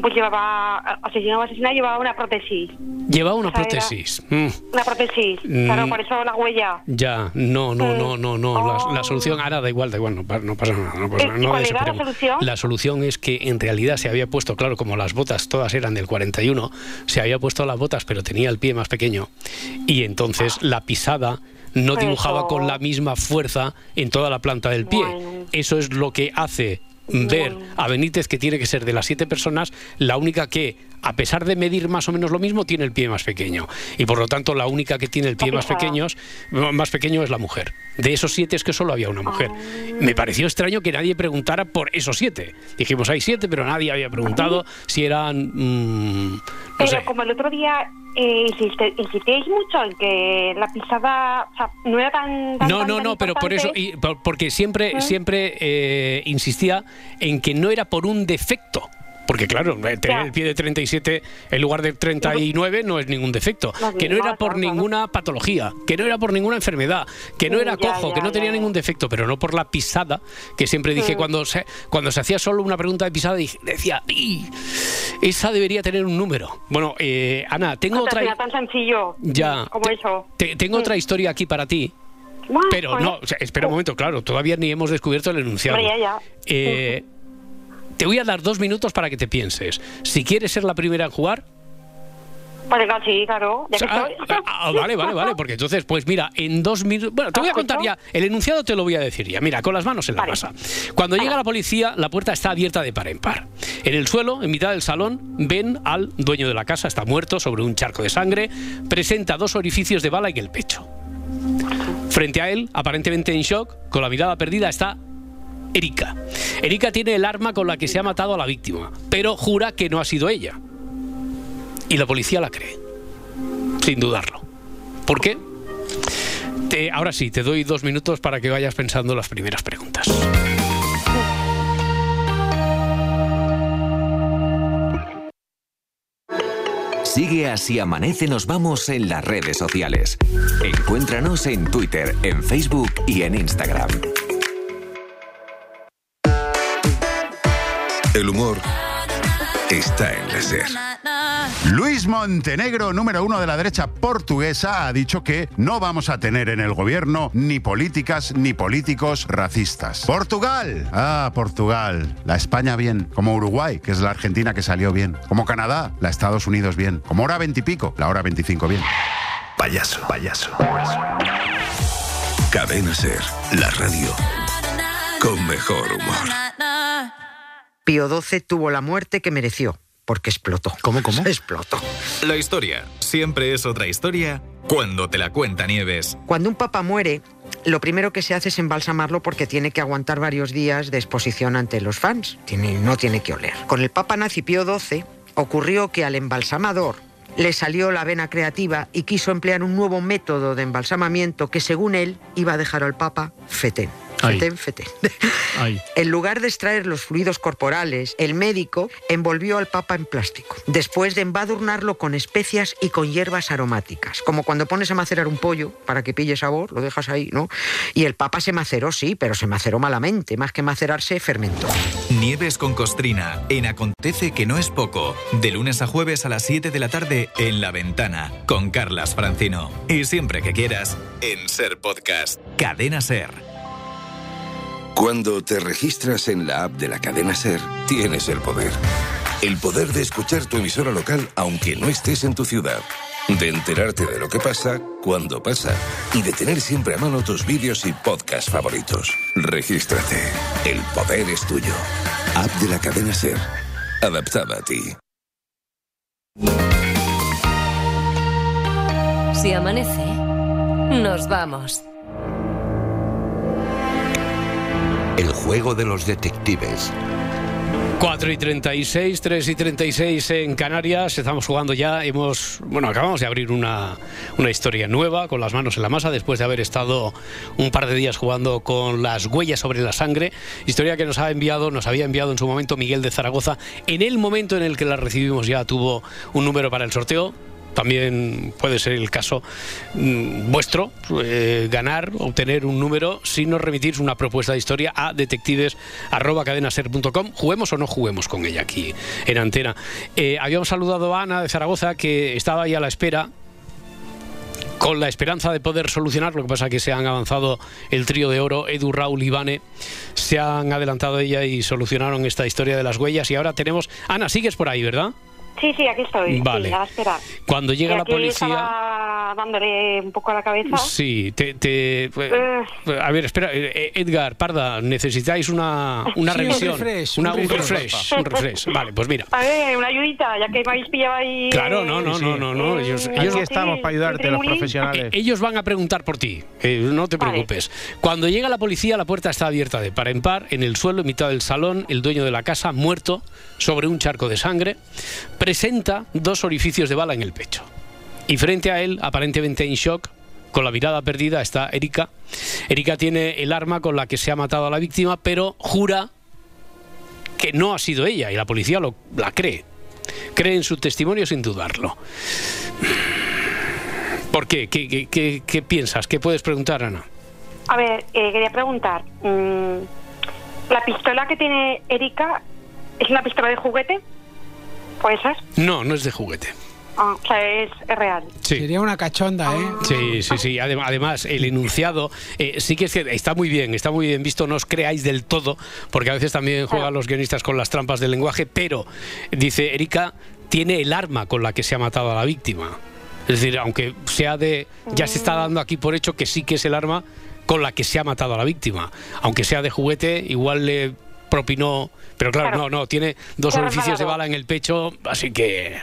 pues llevaba asesino asesina llevaba una prótesis. Llevaba una prótesis. Mm. Una prótesis. Claro, mm. por eso la huella. Ya, no, no, no, no, no. La, oh. solución ahora da igual, da igual, no, pasa nada. No pasa nada ¿Cuál era la solución? La solución es que en realidad se había puesto, claro, como las botas todas eran del 41, se había puesto las botas, pero tenía el pie más pequeño. Y entonces la pisada no dibujaba con la misma fuerza en toda la planta del pie. Eso es lo que hace ver a Benítez, que tiene que ser de las siete personas, la única que, a pesar de medir más o menos lo mismo, tiene el pie más pequeño. Y por lo tanto, la única que tiene el pie más, pequeños, más pequeño es la mujer. De esos siete es que solo había una mujer. Ah. Me pareció extraño que nadie preguntara por esos siete. Dijimos, hay siete, pero nadie había preguntado si eran... Mm, pero como el otro día eh, insistéis mucho en que la pisada no era tan, no no no pero por eso y, porque siempre ¿Eh? siempre eh, insistía en que no era por un defecto porque claro, tener el pie de 37 en lugar de 39 no es ningún defecto. que no era por ninguna patología, que no era por ninguna enfermedad, que no era cojo, que no tenía ningún defecto, pero no por la pisada, que siempre dije cuando se, cuando se hacía solo una pregunta de pisada, decía, esa debería tener un número. Bueno, eh, Ana, tengo otra... tan sencillo ya, como eso. tengo otra historia aquí para ti. pero no, espera un momento, claro, todavía ni hemos descubierto el enunciado. Eh, te voy a dar dos minutos para que te pienses. Si quieres ser la primera en jugar, Vale, sí, claro. Ah, ah, ah, vale, vale, vale. Porque entonces, pues mira, en dos minutos. Bueno, te voy a contar ya. El enunciado te lo voy a decir ya. Mira, con las manos en la masa. Cuando llega la policía, la puerta está abierta de par en par. En el suelo, en mitad del salón, ven al dueño de la casa. Está muerto sobre un charco de sangre. Presenta dos orificios de bala en el pecho. Frente a él, aparentemente en shock, con la mirada perdida, está Erika. Erika tiene el arma con la que se ha matado a la víctima, pero jura que no ha sido ella. Y la policía la cree, sin dudarlo. ¿Por qué? ahora sí, te doy dos minutos para que vayas pensando las primeras preguntas. Sigue así amanece nos vamos en las redes sociales. Encuéntranos en Twitter, en Facebook y en Instagram. El humor está en la SER. Luis Montenegro, número uno de la derecha portuguesa, ha dicho que no vamos a tener en el gobierno ni políticas ni políticos racistas. Portugal. Ah, Portugal. La España bien. Como Uruguay, que es la Argentina que salió bien. Como Canadá, la Estados Unidos bien. Como hora veintipico, la hora veinticinco bien. Payaso, payaso. Cadena Ser, la radio. Con mejor humor. Pío XII tuvo la muerte que mereció porque explotó. ¿Cómo, cómo? Explotó. La historia siempre es otra historia cuando te la cuenta Nieves. Cuando un papa muere, lo primero que se hace es embalsamarlo porque tiene que aguantar varios días de exposición ante los fans. Tiene, no tiene que oler. Con el papa nazi Pío XII ocurrió que al embalsamador le salió la vena creativa y quiso emplear un nuevo método de embalsamamiento que según él iba a dejar al papa fetén. [laughs] En lugar de extraer los fluidos corporales, el médico envolvió al papa en plástico, después de embadurnarlo con especias y con hierbas aromáticas, como cuando pones a macerar un pollo para que pille sabor, lo dejas ahí, ¿no? Y el papa se maceró, sí, pero se maceró malamente, más que macerarse, fermentó. Nieves con costrina, en Acontece que no es poco, de lunes a jueves a las 7 de la tarde en La Ventana, con Carlas Francino. Y siempre que quieras, en Ser Podcast, Cadena Ser. Cuando te registras en la app de la cadena Ser, tienes el poder. El poder de escuchar tu emisora local aunque no estés en tu ciudad. De enterarte de lo que pasa cuando pasa. Y de tener siempre a mano tus vídeos y podcasts favoritos. Regístrate. El poder es tuyo. App de la cadena Ser. Adaptada a ti. Si amanece, nos vamos. El juego de los detectives. 4 y 36, 3 y 36 en Canarias. Estamos jugando ya. Hemos, bueno, acabamos de abrir una, una, historia nueva con las manos en la masa después de haber estado un par de días jugando con las huellas sobre la sangre. Historia que nos ha enviado, nos había enviado en su momento Miguel de Zaragoza. En el momento en el que la recibimos ya tuvo un número para el sorteo también puede ser el caso mm, vuestro, eh, ganar, obtener un número si nos remitís una propuesta de historia a detectives.cadenaser.com. Juguemos o no juguemos con ella aquí en antena. Eh, habíamos saludado a Ana de Zaragoza que estaba ahí a la espera con la esperanza de poder solucionar. Lo que pasa que se han avanzado el trío de oro, Edu, Raúl y Vane, se han adelantado ella y solucionaron esta historia de las huellas. Y ahora tenemos. Ana, sigues por ahí, ¿verdad? Sí, sí, aquí estoy. Vale. Cuando llega la policía. dándole un poco a la cabeza. Sí, te. te pues, eh. A ver, espera, eh, Edgar, Parda, necesitáis una, una revisión. Un refresh. Una, un, refresh, un refresh. Vale, pues mira. A ver, una ayudita, ya que me habéis pillado ahí. Claro, no, no, no, no. no. Ellos, ellos aquí estamos para ayudarte, los profesionales. Eh, ellos van a preguntar por ti, no te preocupes. Cuando llega la policía, la puerta está abierta de par en par, en el suelo, en mitad del salón, el dueño de la casa, muerto, sobre un charco de sangre presenta dos orificios de bala en el pecho. Y frente a él, aparentemente en shock, con la mirada perdida, está Erika. Erika tiene el arma con la que se ha matado a la víctima, pero jura que no ha sido ella y la policía lo, la cree. Cree en su testimonio sin dudarlo. ¿Por qué? ¿Qué, piensas? ¿Qué puedes preguntar, Ana? A ver, eh, quería preguntar. Mm, ¿La pistola que tiene Erika es una pistola de juguete? ¿Puede ser? No, no es de juguete. Ah, o sea, es, real. Sería una cachonda, ¿eh? Sí, sí, sí. Además, el enunciado eh, sí que es que está muy bien, está muy bien visto. No os creáis del todo, porque a veces también juegan los guionistas con las trampas del lenguaje, pero dice Erika tiene el arma con la que se ha matado a la víctima. Es decir, aunque sea de. Ya se está dando aquí por hecho que sí que es el arma con la que se ha matado a la víctima. Aunque sea de juguete, igual le propinó. Pero claro, no, no, tiene dos orificios de bala en el pecho, así que.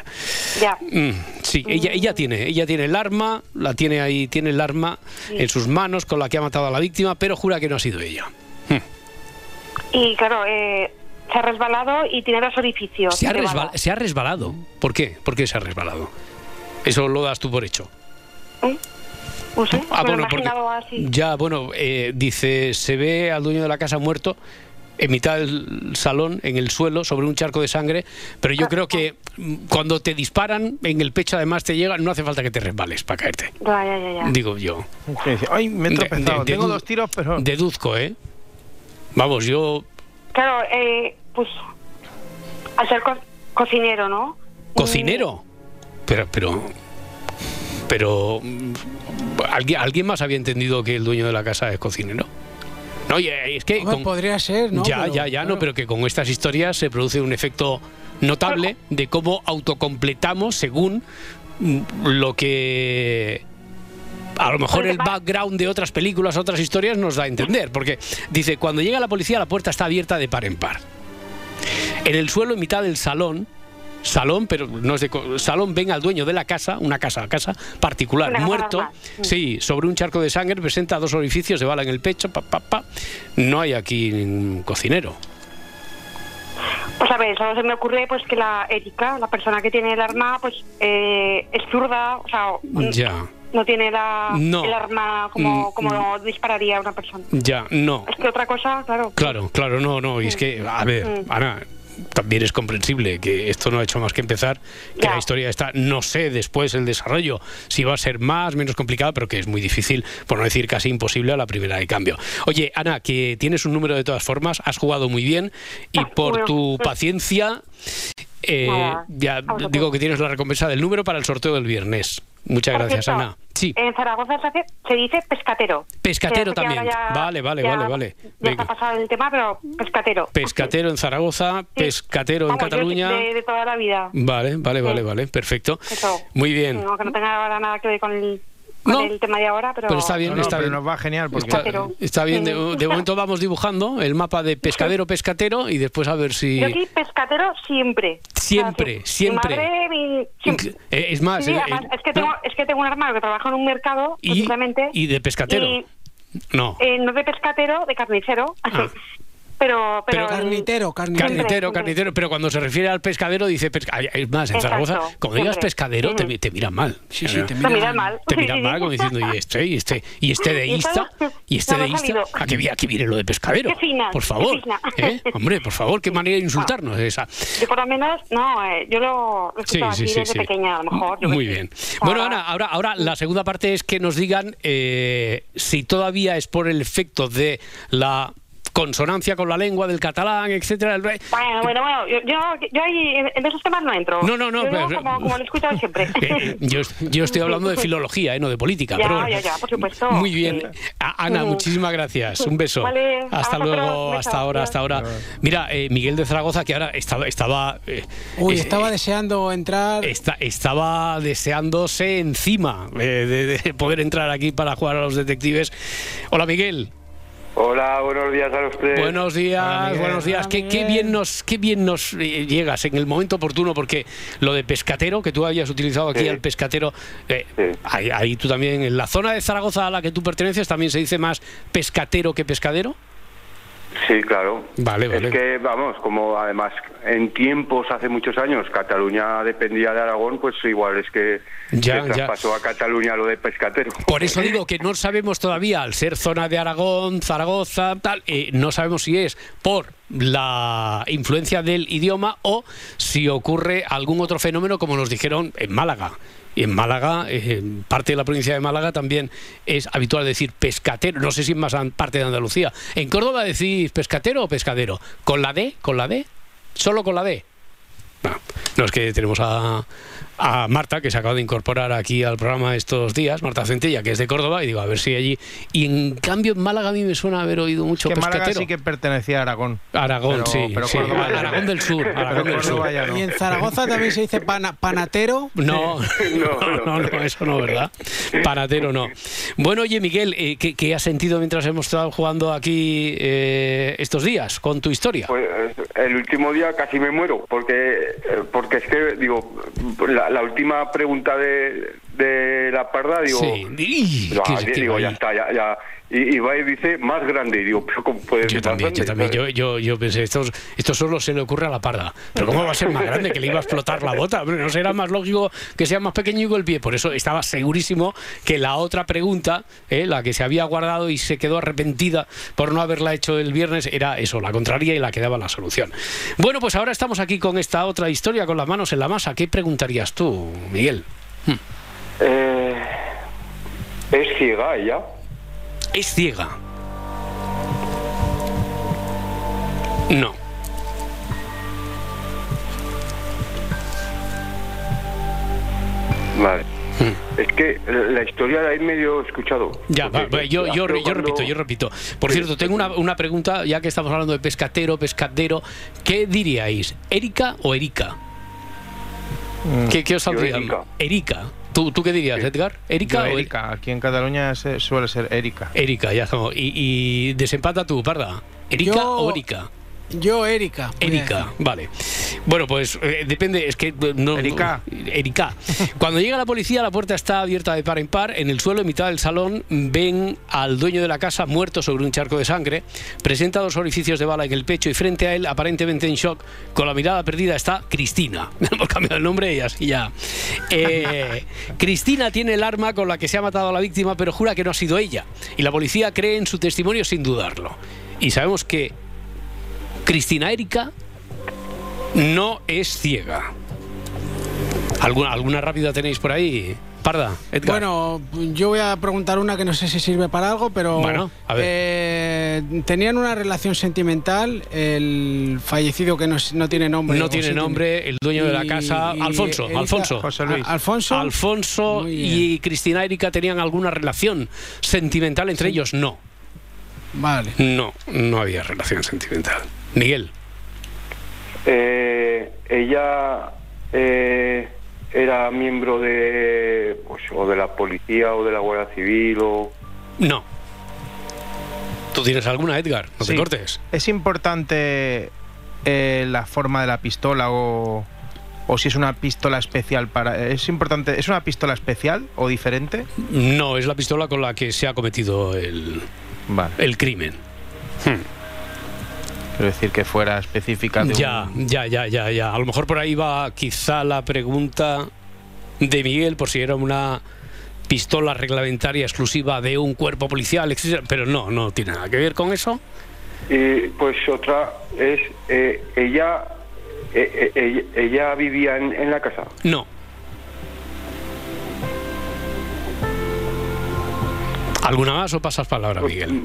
Ya. Mm, sí, ella, ella tiene, ella tiene el arma, la tiene ahí, tiene el arma en sus manos con la que ha matado a la víctima, pero jura que no ha sido ella. Hmm. Y claro, eh, se ha resbalado y tiene dos orificios. Se ha, se ha resbalado. ¿Por qué? ¿Por qué se ha resbalado? Eso lo das tú por hecho. ¿Eh? ah, bueno, porque, ya, bueno, eh, dice, se ve al dueño de la casa muerto en mitad del salón, en el suelo, sobre un charco de sangre, pero yo creo que mm, cuando te disparan en el pecho además te llega, no hace falta que te resbales para caerte. Ya, ya, ya, Digo yo. Ay, me he tropezado. Tengo dos tiros, pero... Deduzco, ¿eh? Vamos, yo... Claro, eh, pues al ser cocinero, ¿no? ¿Cocinero? Pero, pero... Pero... Mm, ¿alguien, ¿Alguien más había entendido que el dueño de la casa es cocinero? No, es que. podría ser, ¿no? Ya, ya, ya, no, pero que con estas historias se produce un efecto notable de cómo autocompletamos según mm, lo que a lo mejor el background de otras películas, otras historias nos da a entender, porque dice, cuando llega la policía la puerta está abierta de par en par. En el suelo, en mitad del salón, salón, pero no es de salón, ven al dueño de la casa, una casa, casa particular, muerto, sí, sobre un charco de sangre, presenta dos orificios de bala en el pecho, pa, pa, pa. No hay aquí un cocinero. Pues a ver, solo se me ocurre pues que la Erika, la persona que tiene el arma, pues eh, es zurda, o sea, ya. no tiene la, el arma como, mm, como mm. dispararía una persona. Ya, no. Es que otra cosa, claro. Claro, claro, no, no, y es que, a ver, mm. Ana, también es comprensible que esto no ha hecho más que empezar, que la historia está, no sé después el desarrollo, si va a ser más, menos complicado, pero que es muy difícil, por no decir casi imposible a la primera de cambio. Oye, Ana, que tienes un número de todas formas, has jugado muy bien y ah, por tu paciencia, eh, ya digo que tienes la recompensa del número para el sorteo del viernes. Muchas gracias, Ana. Sí. En Zaragoza se, dice pescatero. Pescatero también. vale, vale, vale, vale. Ya está pasado el tema, pero pescatero. Pescatero en Zaragoza, pescatero en Cataluña. De, toda la vida. Vale, vale, vale, vale. Perfecto. Muy bien. No, que no tenga nada que ver con el no, el tema de ahora, pero... está bien, está bien. nos va genial. Porque... Está, bien, [laughs] de, momento vamos dibujando el mapa de pescadero-pescatero y después a ver si... Yo aquí pescatero siempre. Siempre, siempre. Eh, es más... Eh, es, que tengo, es que tengo un hermano que trabaja en un mercado, y, precisamente... ¿Y de pescatero? no. Eh, no de pescatero, de carnicero. Ah. [laughs] Pero, pero, carnitero, carnitero. Carnitero, Pero cuando se refiere al pescadero, dice. Es más, en Zaragoza, como digas pescadero, te, te, miran mal. Sí, sí, te miran, mal. Te miran mal, como diciendo, y este, y este, y este deísta, [laughs] y este deísta. Aquí, aquí viene lo de pescadero. por favor. ¿Eh? Hombre, por favor, qué manera de [laughs] insultarnos es esa. Yo, por lo menos, no, eh, yo lo, lo sí, sí, sí, desde pequeña, a lo mejor. Muy bien. Bueno, Ana, ahora, ahora la segunda parte es que nos digan eh, si todavía es por el efecto de la consonancia con la lengua del catalán, etcétera. Bueno, bueno, bueno, yo, yo, ahí en esos temas no entro. No, no, no. Yo, como, como, lo he escuchado siempre. [laughs] Eh, yo, yo, estoy hablando de filología, eh, no de política. [laughs] Ya, pero, ya, ya, por supuesto. Muy bien. Ana, muchísimas gracias. Un beso. Vale, hasta luego, hasta ahora, hasta ahora. Mira, eh, Miguel de Zaragoza, que ahora estaba... estaba Uy, estaba deseando entrar... estaba deseándose encima de poder entrar aquí para jugar a los detectives. Hola, Miguel. Hola, buenos días a ustedes. Buenos días, buenos días. Qué, bien nos, qué bien nos eh, llegas en el momento oportuno, porque lo de pescatero, que tú habías utilizado aquí al pescatero, eh, ahí, tú también, en la zona de Zaragoza a la que tú perteneces, también se dice más pescatero que pescadero. Sí, claro. Vale, vale. Es que, vamos, como además en tiempos, hace muchos años, Cataluña dependía de Aragón, pues igual es que ya, pasó a Cataluña lo de pescatero. Por eso digo que no sabemos todavía, al ser zona de Aragón, Zaragoza, tal, eh, no sabemos si es por la influencia del idioma o si ocurre algún otro fenómeno, como nos dijeron en Málaga. Y en Málaga, en parte de la provincia de Málaga también es habitual decir pescatero. No sé si es más parte de Andalucía. En Córdoba decís pescatero o pescadero. ¿Con la D? ¿Con la D? ¿Solo con la D? No es que tenemos a, a Marta, que se acaba de incorporar aquí al programa estos días, Marta Centella, que es de Córdoba, y digo, a ver si allí. Y en cambio en Málaga a mí me suena haber oído mucho que pescatero. Málaga sí que pertenecía a Aragón. Aragón, sí. Pero Aragón del Sur. Aragón del Sur. Y en Zaragoza también se dice panatero. [laughs] No, [laughs] [laughs] no, no, no, eso no, ¿verdad? Panatero no. Bueno, oye, Miguel, eh, ¿qué, ¿qué, has sentido mientras hemos estado jugando aquí eh, estos días con tu historia? Pues el último día casi me muero, porque, porque es que, digo, la, última pregunta de, de la parda, digo, sí. digo ya está, ya, ya, y, va y dice más grande. Y digo, pero ¿cómo puede yo también, Yo también, yo, yo, yo, pensé, esto, esto solo se le ocurre a la parda. Pero ¿cómo va a ser más grande que le iba a explotar la bota? ¿No será más lógico que sea más pequeño el pie? Por eso estaba segurísimo que la otra pregunta, eh, la que se había guardado y se quedó arrepentida por no haberla hecho el viernes, era eso, la contraria y la que daba la solución. Bueno, pues ahora estamos aquí con esta otra historia, con las manos en la masa. ¿Qué preguntarías tú, Miguel? Eh, ¿Es ciega ella? ¿Es ciega? No. Vale. Hmm. Es que la historia la he medio escuchado. Ya, yo, yo, yo, repito, yo repito. Por cierto, tengo una, una, pregunta, ya que estamos hablando de pescatero, pescadero. ¿Qué diríais? ¿Erika o Erika? Mm. ¿Qué, qué os saldría? Erika. ¿Tú, ¿Tú, qué dirías, Edgar? ¿Erika o Erika? Aquí en Cataluña suele ser Erika. Erika, ya estamos. Y, y desempata tú, Parda. ¿Erika o Erika? Yo, Erika. Erika, vale. Bueno, pues eh, depende, es que eh, no. Erika. Erika. [laughs] Cuando llega la policía, la puerta está abierta de par en par. En el suelo, en mitad del salón, ven al dueño de la casa muerto sobre un charco de sangre. Presenta dos orificios de bala en el pecho y frente a él, aparentemente en shock, con la mirada perdida, está Cristina. [laughs] Hemos cambiado el nombre y así ya. Eh, [laughs] Cristina tiene el arma con la que se ha matado a la víctima, pero jura que no ha sido ella. Y la policía cree en su testimonio sin dudarlo. Y sabemos que Cristina Erika no es ciega. ¿Alguna, ¿Alguna rápida tenéis por ahí? Parda, Edgar. Bueno, yo voy a preguntar una que no sé si sirve para algo, pero bueno, a ver. Eh, tenían una relación sentimental, el fallecido que no, tiene nombre. No tiene nombre, el dueño de la casa, Alfonso, Alfonso. José Luis. Alfonso. Alfonso y Cristina Erika tenían alguna relación sentimental entre ellos, no. Vale. No, no había relación sentimental. Miguel. Eh, ella eh, era miembro de, pues, o de la policía o de la Guardia Civil o... No. ¿Tú tienes alguna, Edgar? No te cortes. ¿Es importante eh, la forma de la pistola o, o si es una pistola especial para... ¿Es importante? ¿Es una pistola especial o diferente? No, es la pistola con la que se ha cometido el, el crimen. Hmm. Quiero decir que fuera específica. ya, ya, ya, ya, ya. A lo mejor por ahí va quizá la pregunta de Miguel por si era una pistola reglamentaria exclusiva de un cuerpo policial, etc. Pero no, no tiene nada que ver con eso. Y pues otra es, eh, ella, eh, eh, ella, vivía en, la casa. No. ¿Alguna más o pasas palabra, pues, Miguel?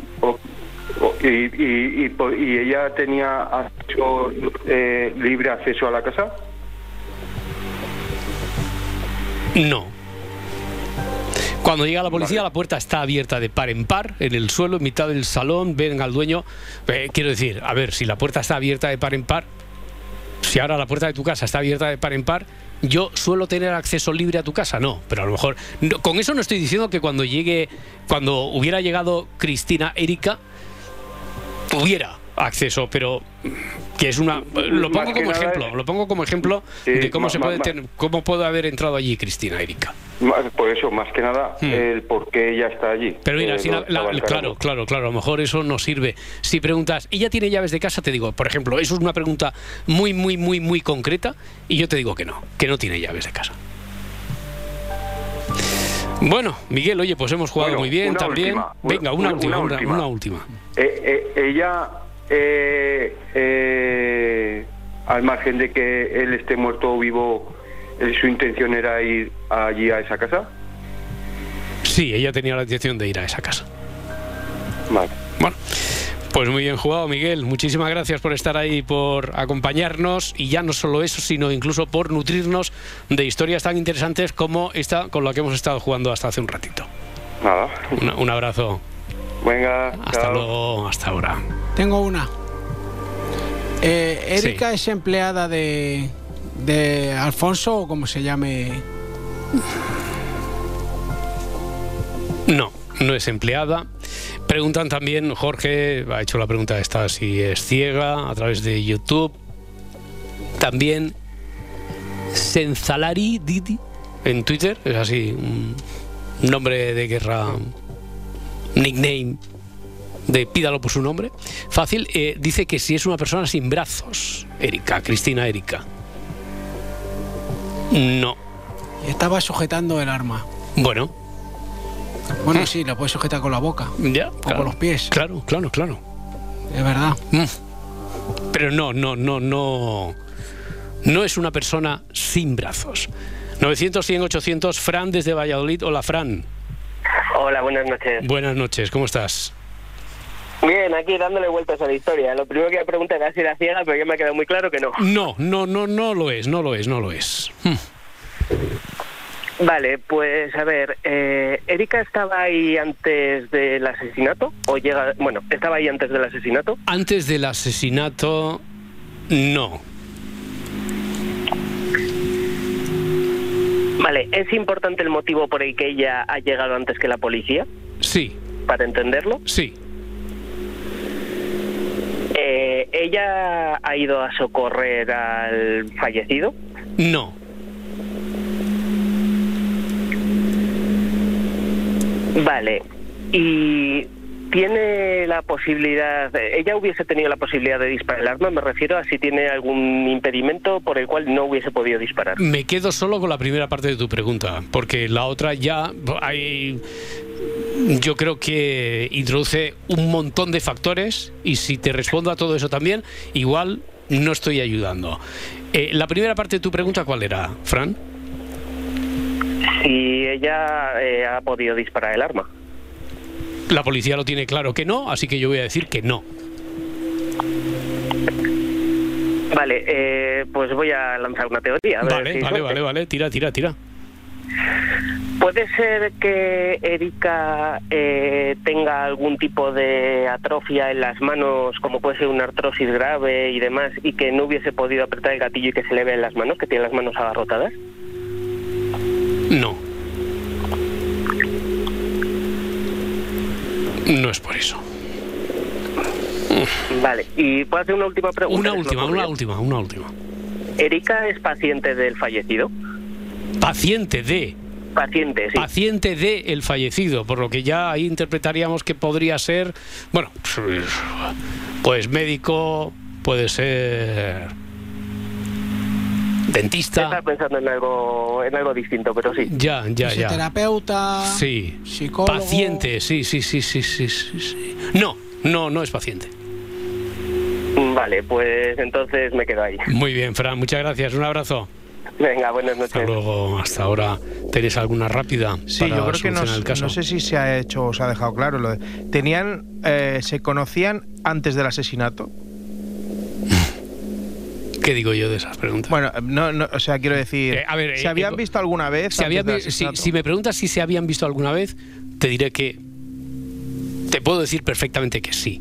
Y, y, y, ella tenía acceso, eh, libre acceso a la casa? No. Cuando llega la policía, la puerta está abierta de par en par, en el suelo, en mitad del salón, ven al dueño. Eh, quiero decir, a ver, si la puerta está abierta de par en par, si ahora la puerta de tu casa está abierta de par en par, yo suelo tener acceso libre a tu casa, no, pero a lo mejor con eso no estoy diciendo que cuando llegue, cuando hubiera llegado Cristina Erika, tuviera acceso, pero que es una lo pongo como ejemplo, lo pongo como ejemplo de cómo se puede tener, cómo puede haber entrado allí Cristina Erika. Por eso, más que nada, hmm. el por qué ella está allí. Pero mira, eh, claro, claro, claro, a lo mejor eso no sirve. Si preguntas, ¿ella tiene llaves de casa? Te digo, por ejemplo, eso es una pregunta muy, muy, muy, muy concreta y yo te digo que no, que no tiene llaves de casa. Bueno, Miguel, oye, pues hemos jugado muy bien también. Venga, una, última, una, última. Eh, eh, ella, eh, al margen de que él esté muerto o vivo, su intención era ir allí a esa casa. Sí, ella tenía la intención de ir a esa casa. Vale. Bueno. Pues muy bien jugado, Miguel. Muchísimas gracias por estar ahí, por acompañarnos y ya no solo eso, sino incluso por nutrirnos de historias tan interesantes como esta con la que hemos estado jugando hasta hace un ratito. Nada. un abrazo. Venga. Hasta luego, hasta ahora. Tengo una. Eh, Erika es empleada de, de Alfonso o como se llame. No, no es empleada. Preguntan también, Jorge ha hecho la pregunta esta si es ciega a través de YouTube. También Senzalari Didi en Twitter, es así, un nombre de guerra, nickname de pídalo por su nombre, fácil, eh, dice que si es una persona sin brazos, Erika, Cristina Erika. No. Estaba sujetando el arma. Bueno. Bueno, sí, la puedes sujetar con la boca. Ya. O con los pies. Claro, claro, claro. Es verdad. Mm. Pero no, no, no, no. No es una persona sin brazos. 900, 100, 800, Fran desde Valladolid. Hola, Fran. Hola, buenas noches. Buenas noches, ¿cómo estás? Bien, aquí dándole vueltas a la historia. Lo primero que voy a preguntar era si era ciega, pero ya me ha quedado muy claro que no. No, no, no, no lo es, no lo es, no lo es. Hmm. Vale, pues a ver, eh, ¿Erika estaba ahí antes del asesinato? ¿O llega, bueno, estaba ahí antes del asesinato? Antes del asesinato, no. Vale, ¿es importante el motivo por el que ella ha llegado antes que la policía? Sí. ¿Para entenderlo? Sí. Eh, ¿Ella ha ido a socorrer al fallecido? No. Vale. ¿Y tiene la posibilidad, ella hubiese tenido la posibilidad de disparar el arma? Me refiero a si tiene algún impedimento por el cual no hubiese podido disparar. Me quedo solo con la primera parte de tu pregunta, porque la otra ya hay yo creo que introduce un montón de factores y si te respondo a todo eso también, igual no estoy ayudando. Eh, la primera parte de tu pregunta, ¿cuál era, Fran? Si ella eh, ha podido disparar el arma. La policía lo tiene claro que no, así que yo voy a decir que no. Vale, eh, pues voy a lanzar una teoría. vale, vale, vale, vale, tira, tira, tira. ¿Puede ser que Erika eh, tenga algún tipo de atrofia en las manos, como puede ser una artrosis grave y demás, y que no hubiese podido apretar el gatillo y que se le ve en las manos, que tiene las manos agarrotadas? No. No es por eso. Vale, ¿y puedo hacer una última pregunta? Una última, una última, una última. ¿Erika es paciente del fallecido? Paciente de. Paciente, sí. Paciente de el fallecido, por lo que ya ahí interpretaríamos que podría ser, bueno, pues médico, puede ser dentista. Estaba pensando en algo, en algo distinto, pero sí. Ya, ya, ya. Terapeuta. Sí. Psicólogo. Paciente, sí, sí, sí, sí, sí, sí. No, no, no es paciente. Vale, pues entonces me quedo ahí. Muy bien, Fran, muchas gracias. Un abrazo. Venga, buenas noches. Hasta luego. Hasta ahora, ¿tenés alguna rápida? Sí, yo creo que no, no, sé si se ha hecho o se ha dejado claro. Lo tenían, eh, ¿Se conocían antes del asesinato? ¿Qué digo yo de esas preguntas? Bueno, no, no o sea, quiero decir, eh, a ver, ¿se eh, habían visto alguna vez? si, si me preguntas si se habían visto alguna vez, te diré que te puedo decir perfectamente que sí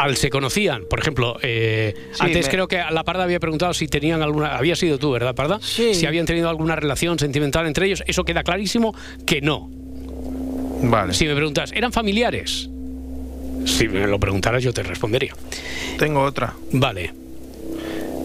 al se conocían, por ejemplo, eh, antes creo que la Parda había preguntado si tenían alguna, había sido tú, ¿verdad, Parda? Sí. Si habían tenido alguna relación sentimental entre ellos, eso queda clarísimo que no. Vale. Si me preguntas, ¿eran familiares? Si me lo preguntaras yo te respondería. Tengo otra. Vale.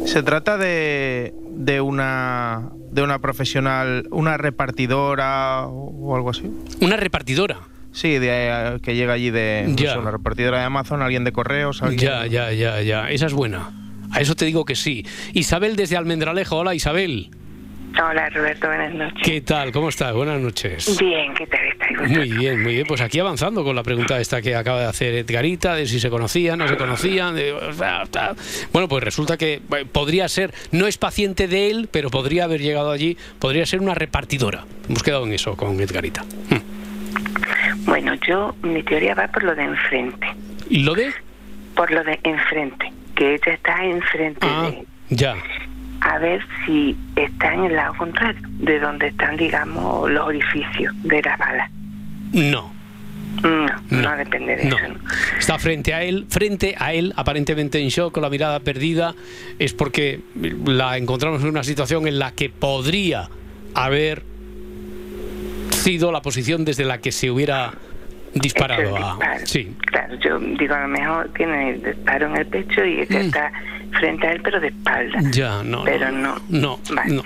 Se trata de, de una de una profesional, una repartidora o algo así. Una repartidora. Sí, de, eh, que llega allí de ya. una repartidora de Amazon, alguien de correos. Alguien... Ya, ya, ya, ya. Esa es buena. A eso te digo que sí. Isabel desde Almendralejo. Hola, Isabel. Hola, Roberto. Buenas noches. ¿Qué tal? ¿Cómo estás? Buenas noches. Bien, ¿qué tal estás? Muy bien, muy bien. Pues aquí avanzando con la pregunta esta que acaba de hacer Edgarita, de si se conocían, no se conocían. Bueno, pues resulta que eh, podría ser, no es paciente de él, pero podría haber llegado allí, podría ser una repartidora. Hemos quedado en eso con Edgarita. Hm. Bueno, yo, mi teoría va por lo de enfrente. ¿Y lo de? Por lo de enfrente, que ella está enfrente ah, de... Ya. A ver si está en el lado contrario, de donde están, digamos, los orificios de las balas. No. No, no, depende de no. eso. Está frente a él, frente a él, aparentemente en shock, con la mirada perdida, es porque la encontramos en una situación en la que podría haber sido la posición desde la que se hubiera disparado a... Sí. Claro, yo digo, a lo mejor tiene el disparo en el pecho y mm. está frente a él, pero de espalda. Ya, no. Pero no. No, no.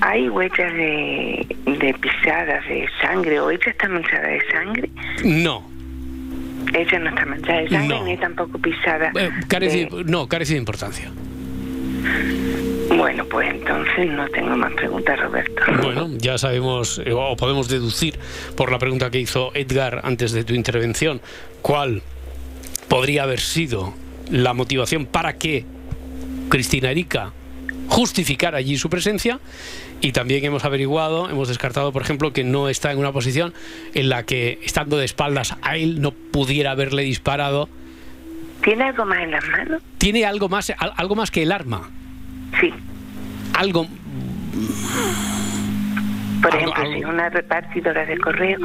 ¿Hay huellas de, de pisadas de sangre o ella está manchada de sangre? No. Ella no está manchada de sangre ni tampoco pisada. Eh, carece, No, carece de importancia. Bueno, pues entonces no tengo más preguntas, Roberto. Bueno, ya sabemos, eh, o podemos deducir por la pregunta que hizo Edgar antes de tu intervención, cuál podría haber sido la motivación para que Cristina Erika justificara allí su presencia y también hemos averiguado, hemos descartado, por ejemplo, que no está en una posición en la que, estando de espaldas a él, no pudiera haberle disparado. ¿Tiene algo más en las manos? ¿Tiene algo más, algo más que el arma? Sí. Algo... Por ejemplo, si es una repartidora de correo,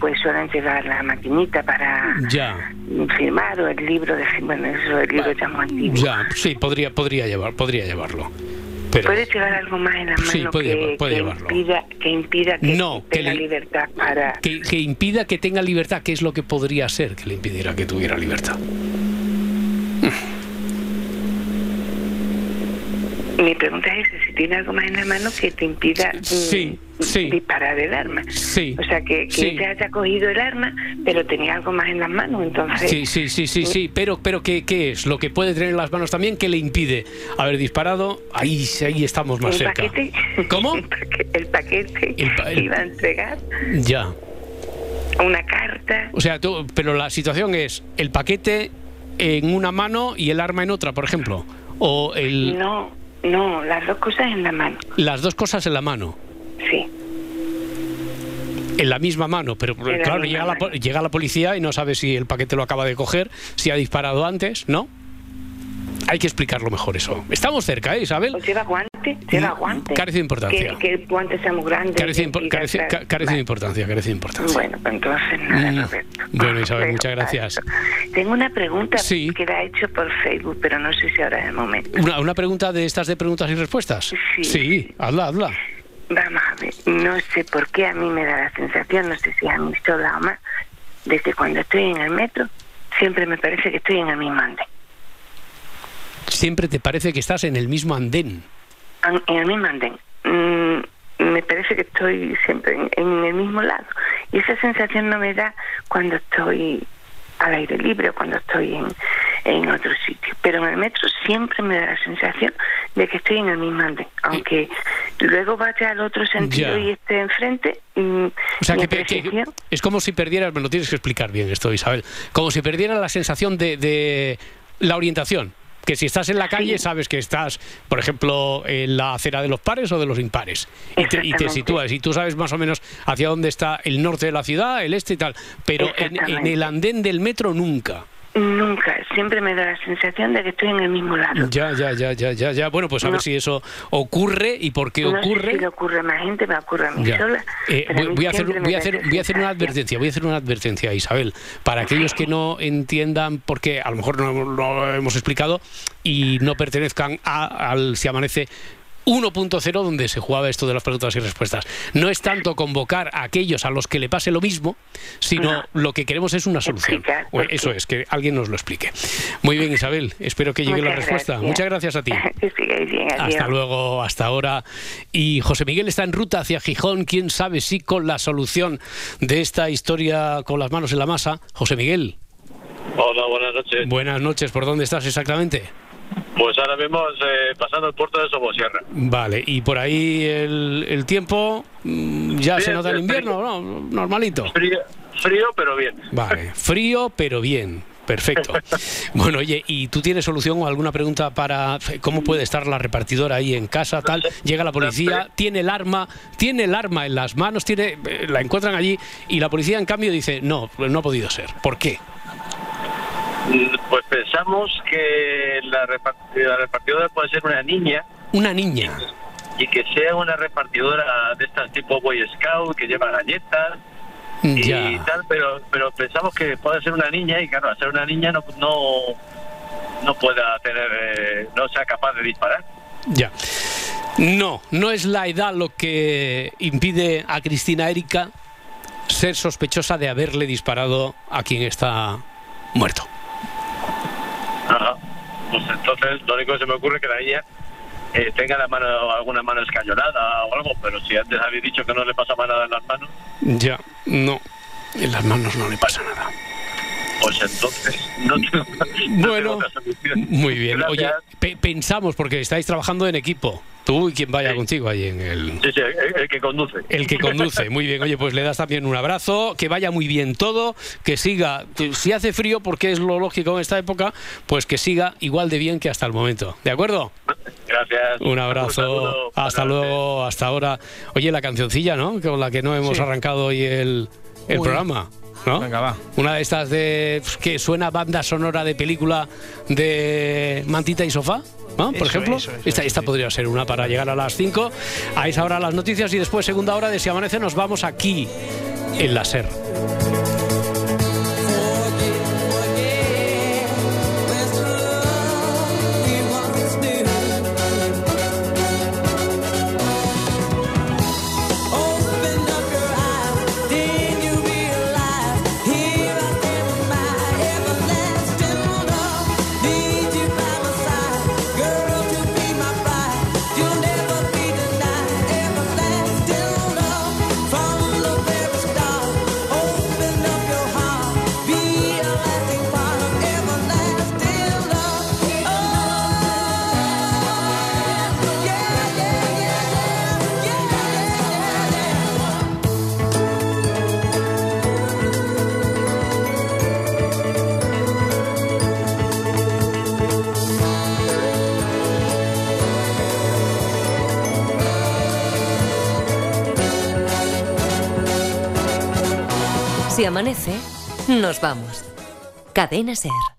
pues suelen llevar la maquinita para ya. firmar o el libro de bueno, eso el libro ya Ya, sí, podría, podría, llevar, podría llevarlo. ¿Puede llevar algo más en la mano sí, puede, que, Impida, que impida que tenga libertad para... Que, que, impida que tenga libertad, ¿qué es lo que podría ser que le impidiera que tuviera libertad? Mi pregunta es si tiene algo más en la mano que te impida mm, disparar el arma. Sí. O sea, que, que ella haya cogido el arma, pero tenía algo más en las manos, entonces... Sí, sí, sí, sí, sí. Pero, pero ¿qué, ¿qué, es? Lo que puede tener en las manos también que le impide haber disparado, ahí, ahí estamos más ¿El cerca. Paquete? ¿Cómo? [laughs] El paquete, el iba a entregar. Ya. Una carta. O sea, tú, pero la situación es el paquete en una mano y el arma en otra, por ejemplo. O el... No, no, las dos cosas en la mano. Las dos cosas en la mano. Sí. En la misma mano, pero claro, llega la, llega la policía y no sabe si el paquete lo acaba de coger, si ha disparado antes, ¿no? Hay que explicarlo mejor eso. Estamos cerca, ¿eh, Isabel? Pues lleva guante, lleva guante. Carece de importancia. Que, el guante sea muy grande. Carece, de importancia, carece de importancia. Bueno, pues entonces nada, mm. Roberto. Bueno, Isabel, muchas gracias. Tengo una pregunta que la he hecho por Facebook, pero no sé si ahora es el momento. ¿Una, una pregunta de estas de preguntas y respuestas? Sí. Sí, hazla, hazla. Vamos a ver, no sé por qué a mí me da la sensación, no sé si a mí sola o más, desde cuando estoy en el metro, siempre me parece que estoy en el mismo andén siempre te parece que estás en el mismo andén. En el mismo andén. Mm, me parece que estoy siempre en, el mismo lado. Y esa sensación no me da cuando estoy al aire libre o cuando estoy en, en otro sitio. Pero en el metro siempre me da la sensación de que estoy en el mismo andén. Aunque luego vaya al otro sentido y esté enfrente. Mm, o sea, que, es como si perdieras, me lo tienes que explicar bien esto, Isabel, como si perdieras la sensación de, de la orientación que si estás en la calle sabes que estás, por ejemplo, en la acera de los pares o de los impares. Y te, sitúas y tú sabes más o menos hacia dónde está el norte de la ciudad, el este y tal. Pero en el andén del metro nunca. Nunca, siempre me da la sensación de que estoy en el mismo lado. Ya, ya, ya, ya, ya, ya. Bueno, pues a ver si eso ocurre y por qué ocurre. Sé si le ocurre a más gente, me ocurre a mí sola. Eh, voy, a hacer, voy, a hacer, voy a hacer una advertencia, voy a hacer una advertencia, Isabel, para aquellos que no entiendan, porque a lo mejor no, lo hemos explicado y no pertenezcan a, al Si Amanece 1.0 donde se jugaba esto de las preguntas y respuestas. No es tanto convocar a aquellos a los que le pase lo mismo, sino lo que queremos es una solución. Eso es, que alguien nos lo explique. Muy bien, Isabel, espero que llegue la respuesta. Muchas gracias a ti. [laughs] hasta luego, hasta ahora. Y José Miguel está en ruta hacia Gijón. Quién sabe si con la solución de esta historia con las manos en la masa. José Miguel. Hola, buenas noches. Buenas noches, ¿por dónde estás exactamente? Pues ahora mismo eh, pasando el puerto de Somosierra. Vale, y por ahí el, tiempo mm, ya se nota el invierno, ¿no? Normalito. Frío, frío, pero bien. Vale, [laughs] frío, pero bien. Perfecto. [laughs] Bueno, oye, ¿y tú tienes solución o alguna pregunta para cómo puede estar la repartidora ahí en casa, tal? Llega la policía, tiene el arma, tiene el arma en las manos, tiene, eh, la encuentran allí y la policía en cambio dice, no, no ha podido ser. ¿Por qué? Pues que la, repartidora puede ser una niña. Una niña. Y que sea una repartidora de estas tipo Boy Scout, que lleva galletas y tal, pero, pero pensamos que puede ser una niña y claro, al ser una niña no, no, no pueda tener, eh, no sea capaz de disparar. Ya. No, no es la edad lo que impide a Cristina Erika ser sospechosa de haberle disparado a quien está muerto. Pues entonces lo único que se me ocurre es que la niña eh, tenga la mano, alguna mano escayolada o algo, pero si antes habéis dicho que no le pasaba nada en las manos. Ya, no, en las manos no le pasa nada. Pues entonces no [laughs] bueno, muy bien. Oye, pensamos porque estáis trabajando en equipo. Tú y quien vaya contigo ahí en el... Sí, sí, el, que conduce. El que conduce, muy bien. Oye, pues le das también un abrazo, que vaya muy bien todo, que siga, si hace frío, porque es lo lógico en esta época, pues que siga igual de bien que hasta el momento. ¿De acuerdo? Gracias. Un abrazo. hasta luego, hasta ahora. Oye, la cancioncilla, ¿no? Con la que no hemos arrancado hoy el, el programa. ¿No? Venga, va. Una de estas de pues, que suena banda sonora de película de Mantita y Sofá. ¿no? Por ejemplo, esta, esta podría ser una para llegar a las 5. A esa hora las noticias y después segunda hora de Si Amanece nos vamos aquí en la SER. Amanece, nos vamos. Cadena Ser.